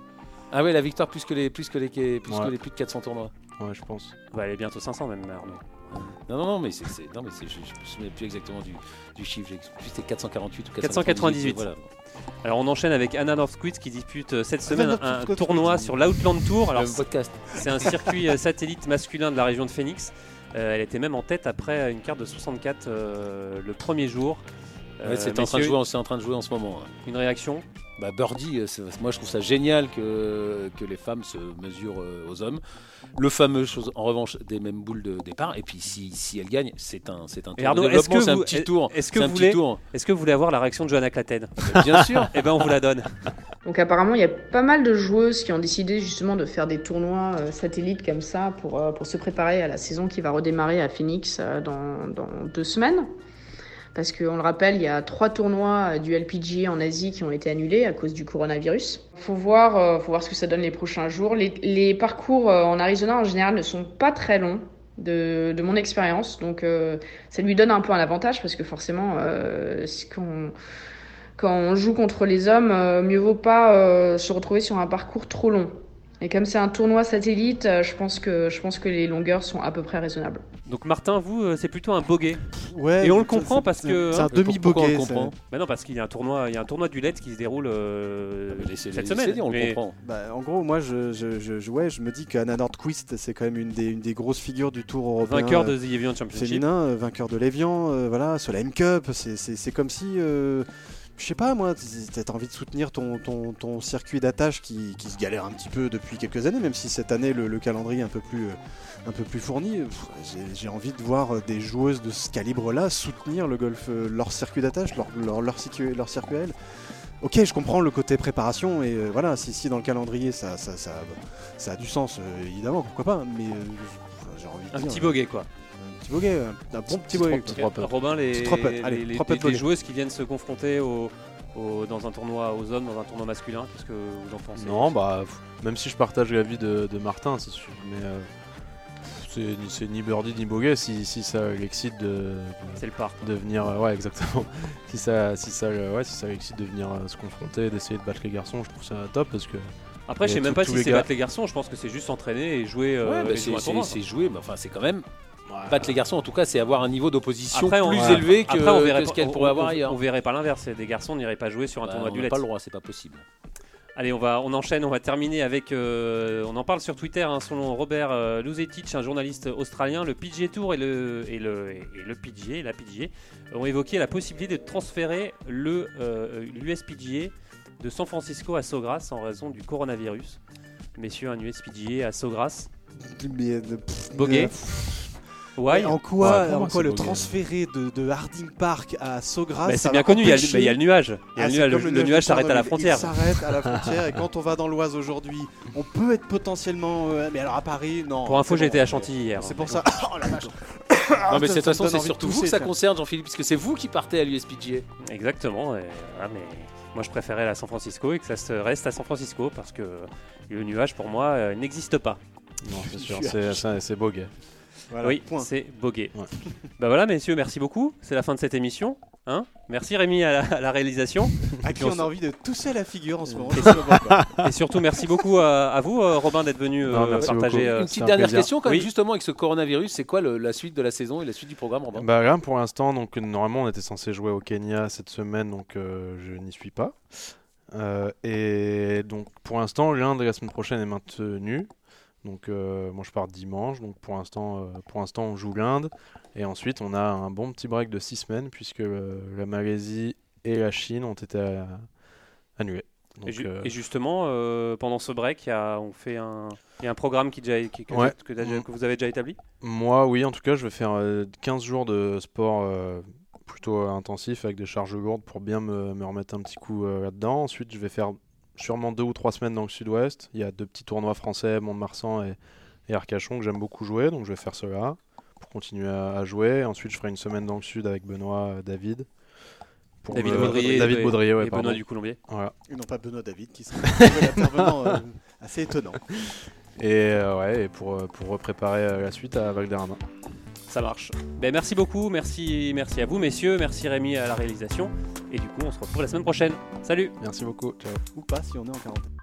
Speaker 2: Ah ouais, la victoire plus que les plus que les plus
Speaker 4: Ouais.
Speaker 2: que les plus de 400 tournois.
Speaker 4: Ouais, je pense.
Speaker 1: Bah, elle est bientôt 500 même, Arnaud.
Speaker 2: Non, non, non, mais c'est, c'est- non, mais c'est, je, je me souviens plus exactement du, du chiffre. C'était 448 ou
Speaker 1: 498.
Speaker 2: Voilà.
Speaker 1: Alors on enchaîne avec Anna Northquist qui dispute euh, cette semaine
Speaker 3: Anna
Speaker 1: un
Speaker 3: Northquist.
Speaker 1: tournoi sur l'Outland Tour. Alors. C'est un circuit euh, satellite masculin de la région de Phoenix. Euh, elle était même en tête après une carte de 64 euh, le premier jour. Euh,
Speaker 2: Ouais, c'est en, train de
Speaker 1: messieurs,
Speaker 2: jouer en- c'est en train de jouer en ce moment.
Speaker 1: Une réaction?
Speaker 2: Bah, Birdie, euh, moi je trouve ça génial que, que les femmes se mesurent euh, aux hommes. Le fameux chose, en revanche, des mêmes boules de départ. Et puis si, si elle gagne, c'est un, c'est un tour
Speaker 1: Et Arnaud,
Speaker 2: de
Speaker 1: est-ce
Speaker 2: développement,
Speaker 1: que
Speaker 2: c'est un
Speaker 1: vous-
Speaker 2: petit tour.
Speaker 1: est-ce que vous
Speaker 2: petit
Speaker 1: voulez-
Speaker 2: tour.
Speaker 1: Est-ce que vous voulez avoir la réaction de Johanna Claten?
Speaker 2: Bien sûr.
Speaker 1: Eh ben, on vous la donne.
Speaker 7: Donc apparemment, il y a pas mal de joueuses qui ont décidé justement de faire des tournois euh, satellites comme ça pour, euh, pour se préparer à la saison qui va redémarrer à Phoenix euh, dans, dans deux semaines. Parce qu'on le rappelle, il y a trois tournois euh, du LPGA en Asie qui ont été annulés à cause du coronavirus. Faut voir, euh, faut voir ce que ça donne les prochains jours. Les, parcours euh, en Arizona en général ne sont pas très longs de, mon expérience, donc ça lui donne un peu un avantage parce que forcément, quand, on- joue contre les hommes, mieux vaut pas se retrouver sur un parcours trop long. Et comme c'est un tournoi satellite, euh, je pense que je pense que les longueurs sont à peu près raisonnables.
Speaker 1: Donc Martin, vous, euh, c'est plutôt un boguet.
Speaker 3: Ouais,
Speaker 1: Et on le comprend parce que-
Speaker 3: C'est un ça.
Speaker 2: comprend?
Speaker 1: Bah non, parce qu'il y a un tournoi, il y a un tournoi du LED qui se déroule euh, cette
Speaker 2: laissez
Speaker 1: semaine.
Speaker 2: dire, on le comprend.
Speaker 3: Bah, en gros, moi, je, je, je, je- ouais, je me dis qu'Anna Nordquist, c'est quand même une des, une des grosses figures du Tour européen.
Speaker 1: Vainqueur de The Evian Championship.
Speaker 3: féminin, vainqueur de l'Evian, euh, voilà, Solheim Cup, c'est- comme si, euh, je sais pas moi, t'as envie de soutenir ton, ton, ton circuit d'attache qui, qui se galère un petit peu depuis quelques années, même si cette année le, le calendrier est un peu plus, euh, un peu plus fourni. J'ai- envie de voir euh, des joueuses de ce calibre-là soutenir le golf, euh, leur circuit d'attache, leur, leur, leur, situ- leur circuit à elles. Ok, je comprends le côté préparation et euh, voilà, si, si dans le calendrier ça, ça, ça, ça a du sens, euh, évidemment, pourquoi pas, mais euh, j'ai envie de
Speaker 1: Un
Speaker 3: dire,
Speaker 1: petit boguet quoi.
Speaker 3: Petit boguet, un, un bon petit boguet.
Speaker 1: Robin, les,
Speaker 3: allez,
Speaker 1: les- les- les joueuses qui viennent se confronter au, au- dans un tournoi aux hommes, dans un tournoi masculin, qu'est-ce que vous en pensez
Speaker 4: Non, bah, même si je partage l'avis de, de Martin, c'est sûr, mais euh, c'est ni- c'est ni Birdie ni Boguet si, si ça l'excite de, de,
Speaker 1: C'est le parc.
Speaker 4: de venir. euh, ouais, exactement. si ça, si ça, euh, ouais, si ça l'excite de venir euh, se confronter, d'essayer de battre les garçons, je trouve ça top parce que.
Speaker 1: Après, je sais même pas si c'est battre les garçons, je pense que c'est juste s'entraîner et jouer, euh,
Speaker 2: Ouais, bah, c'est
Speaker 1: jouer,
Speaker 2: mais enfin c'est quand même battre les garçons. En tout cas, c'est avoir un niveau d'opposition
Speaker 1: on-
Speaker 2: plus
Speaker 1: ouais.
Speaker 2: élevé que,
Speaker 1: Après, on
Speaker 2: que
Speaker 1: verrait
Speaker 2: ce qu'elle
Speaker 1: on-
Speaker 2: pourrait avoir
Speaker 1: on-
Speaker 2: ailleurs.
Speaker 1: On verrait pas l'inverse, des garçons n'iraient pas jouer sur un
Speaker 2: Bah,
Speaker 1: tournoi
Speaker 2: on
Speaker 1: du
Speaker 2: n'a
Speaker 1: LED.
Speaker 2: pas le droit, c'est pas possible.
Speaker 1: Allez, on va, on enchaîne, on va terminer avec, euh, on en parle sur Twitter, hein, selon Robert euh, Luzetich, un journaliste australien, le PGA Tour et le, et le, et le PGA, la PGA, ont évoqué la possibilité de transférer le euh, l'USPGA de San Francisco à Sogras en raison du coronavirus. Messieurs, un USPGA à Sogras.
Speaker 3: Euh, pff,
Speaker 1: Boguet. Why
Speaker 3: En quoi, en le transférer de, de Harding Park à Sogras
Speaker 1: Bah, C'est bien connu, il y, a, le-
Speaker 3: empêcher-
Speaker 1: bah, il y a le nuage. Il y a
Speaker 3: Ah,
Speaker 1: le nuage, le, s'arrête à la frontière.
Speaker 3: Il s'arrête à la frontière et quand on va dans l'Oise aujourd'hui, on peut être potentiellement. euh, mais alors à Paris, non.
Speaker 1: Pour info,
Speaker 3: bon.
Speaker 1: été à Chantilly hier.
Speaker 3: C'est pour ça. Oh la vache.
Speaker 2: Non, mais de toute façon, c'est surtout vous que ça concerne, Jean-Philippe, puisque c'est vous qui partez à l'USPGA.
Speaker 1: Exactement. et voilà, mais moi, je préférais la San Francisco et que ça se reste à San Francisco parce que le nuage, pour moi, euh, n'existe pas.
Speaker 4: Non, c'est sûr, c'est- c'est Boguet.
Speaker 3: Voilà,
Speaker 1: oui,
Speaker 3: point.
Speaker 1: c'est Boguet.
Speaker 4: Ouais.
Speaker 1: bah voilà, messieurs, merci beaucoup. C'est la fin de cette émission. Hein merci Rémi à la, à la réalisation.
Speaker 3: À qui on a envie de tousser la figure en ce moment.
Speaker 1: Et- surtout, merci beaucoup à, à vous, euh, Robin, d'être venu euh,
Speaker 4: Non, merci
Speaker 1: partager.
Speaker 4: beaucoup.
Speaker 1: euh,
Speaker 2: Une petite
Speaker 4: un
Speaker 2: dernière
Speaker 4: plaisir.
Speaker 2: question, quand même,
Speaker 1: Oui.
Speaker 2: justement, avec ce coronavirus, c'est quoi le- la suite de la saison et la suite du programme, Robin?
Speaker 4: Bah là pour l'instant donc normalement on était censé jouer au Kenya cette semaine donc euh, je n'y suis pas. Euh, et donc pour l'instant l'Inde la semaine prochaine est maintenu. Donc euh, moi je pars dimanche donc pour l'instant euh, pour l'instant on joue l'Inde et ensuite on a un bon petit break de six semaines puisque euh, la Malaisie et la Chine ont été annulés.
Speaker 1: Et,
Speaker 4: Donc,
Speaker 1: ju- et justement, pendant ce break, il y a, on fait un, il y a un programme qui déjà, qui- que,
Speaker 4: Ouais.
Speaker 1: que t'as déjà- que vous avez déjà établi?
Speaker 4: Moi, oui, en tout cas, je vais faire euh, 15 jours de sport plutôt intensif avec des charges lourdes pour bien me, me remettre un petit coup là-dedans. Ensuite, je vais faire sûrement deux ou trois semaines dans le sud-ouest. Il y a deux petits tournois français, Mont-de-Marsan et, et Arcachon, que j'aime beaucoup jouer, donc je vais faire cela pour continuer à, à jouer. Ensuite, je ferai une semaine dans le sud avec Benoît, euh, David. pour
Speaker 1: David
Speaker 4: me-
Speaker 1: Baudrier,
Speaker 4: David
Speaker 1: et-
Speaker 4: Baudrier, ouais,
Speaker 1: et
Speaker 4: pardon.
Speaker 1: Benoît du Colombier.
Speaker 4: Voilà.
Speaker 3: Et non pas Benoît David qui serait un euh, assez étonnant.
Speaker 4: Et, euh, ouais, et pour, pour préparer la suite à Valderrama.
Speaker 1: Ça marche. Ben, merci beaucoup, merci, merci à vous messieurs, merci Rémi à la réalisation. Et du coup, on se retrouve la semaine prochaine. Salut
Speaker 4: Merci beaucoup. Ciao.
Speaker 3: Ou pas si on est en quarantaine.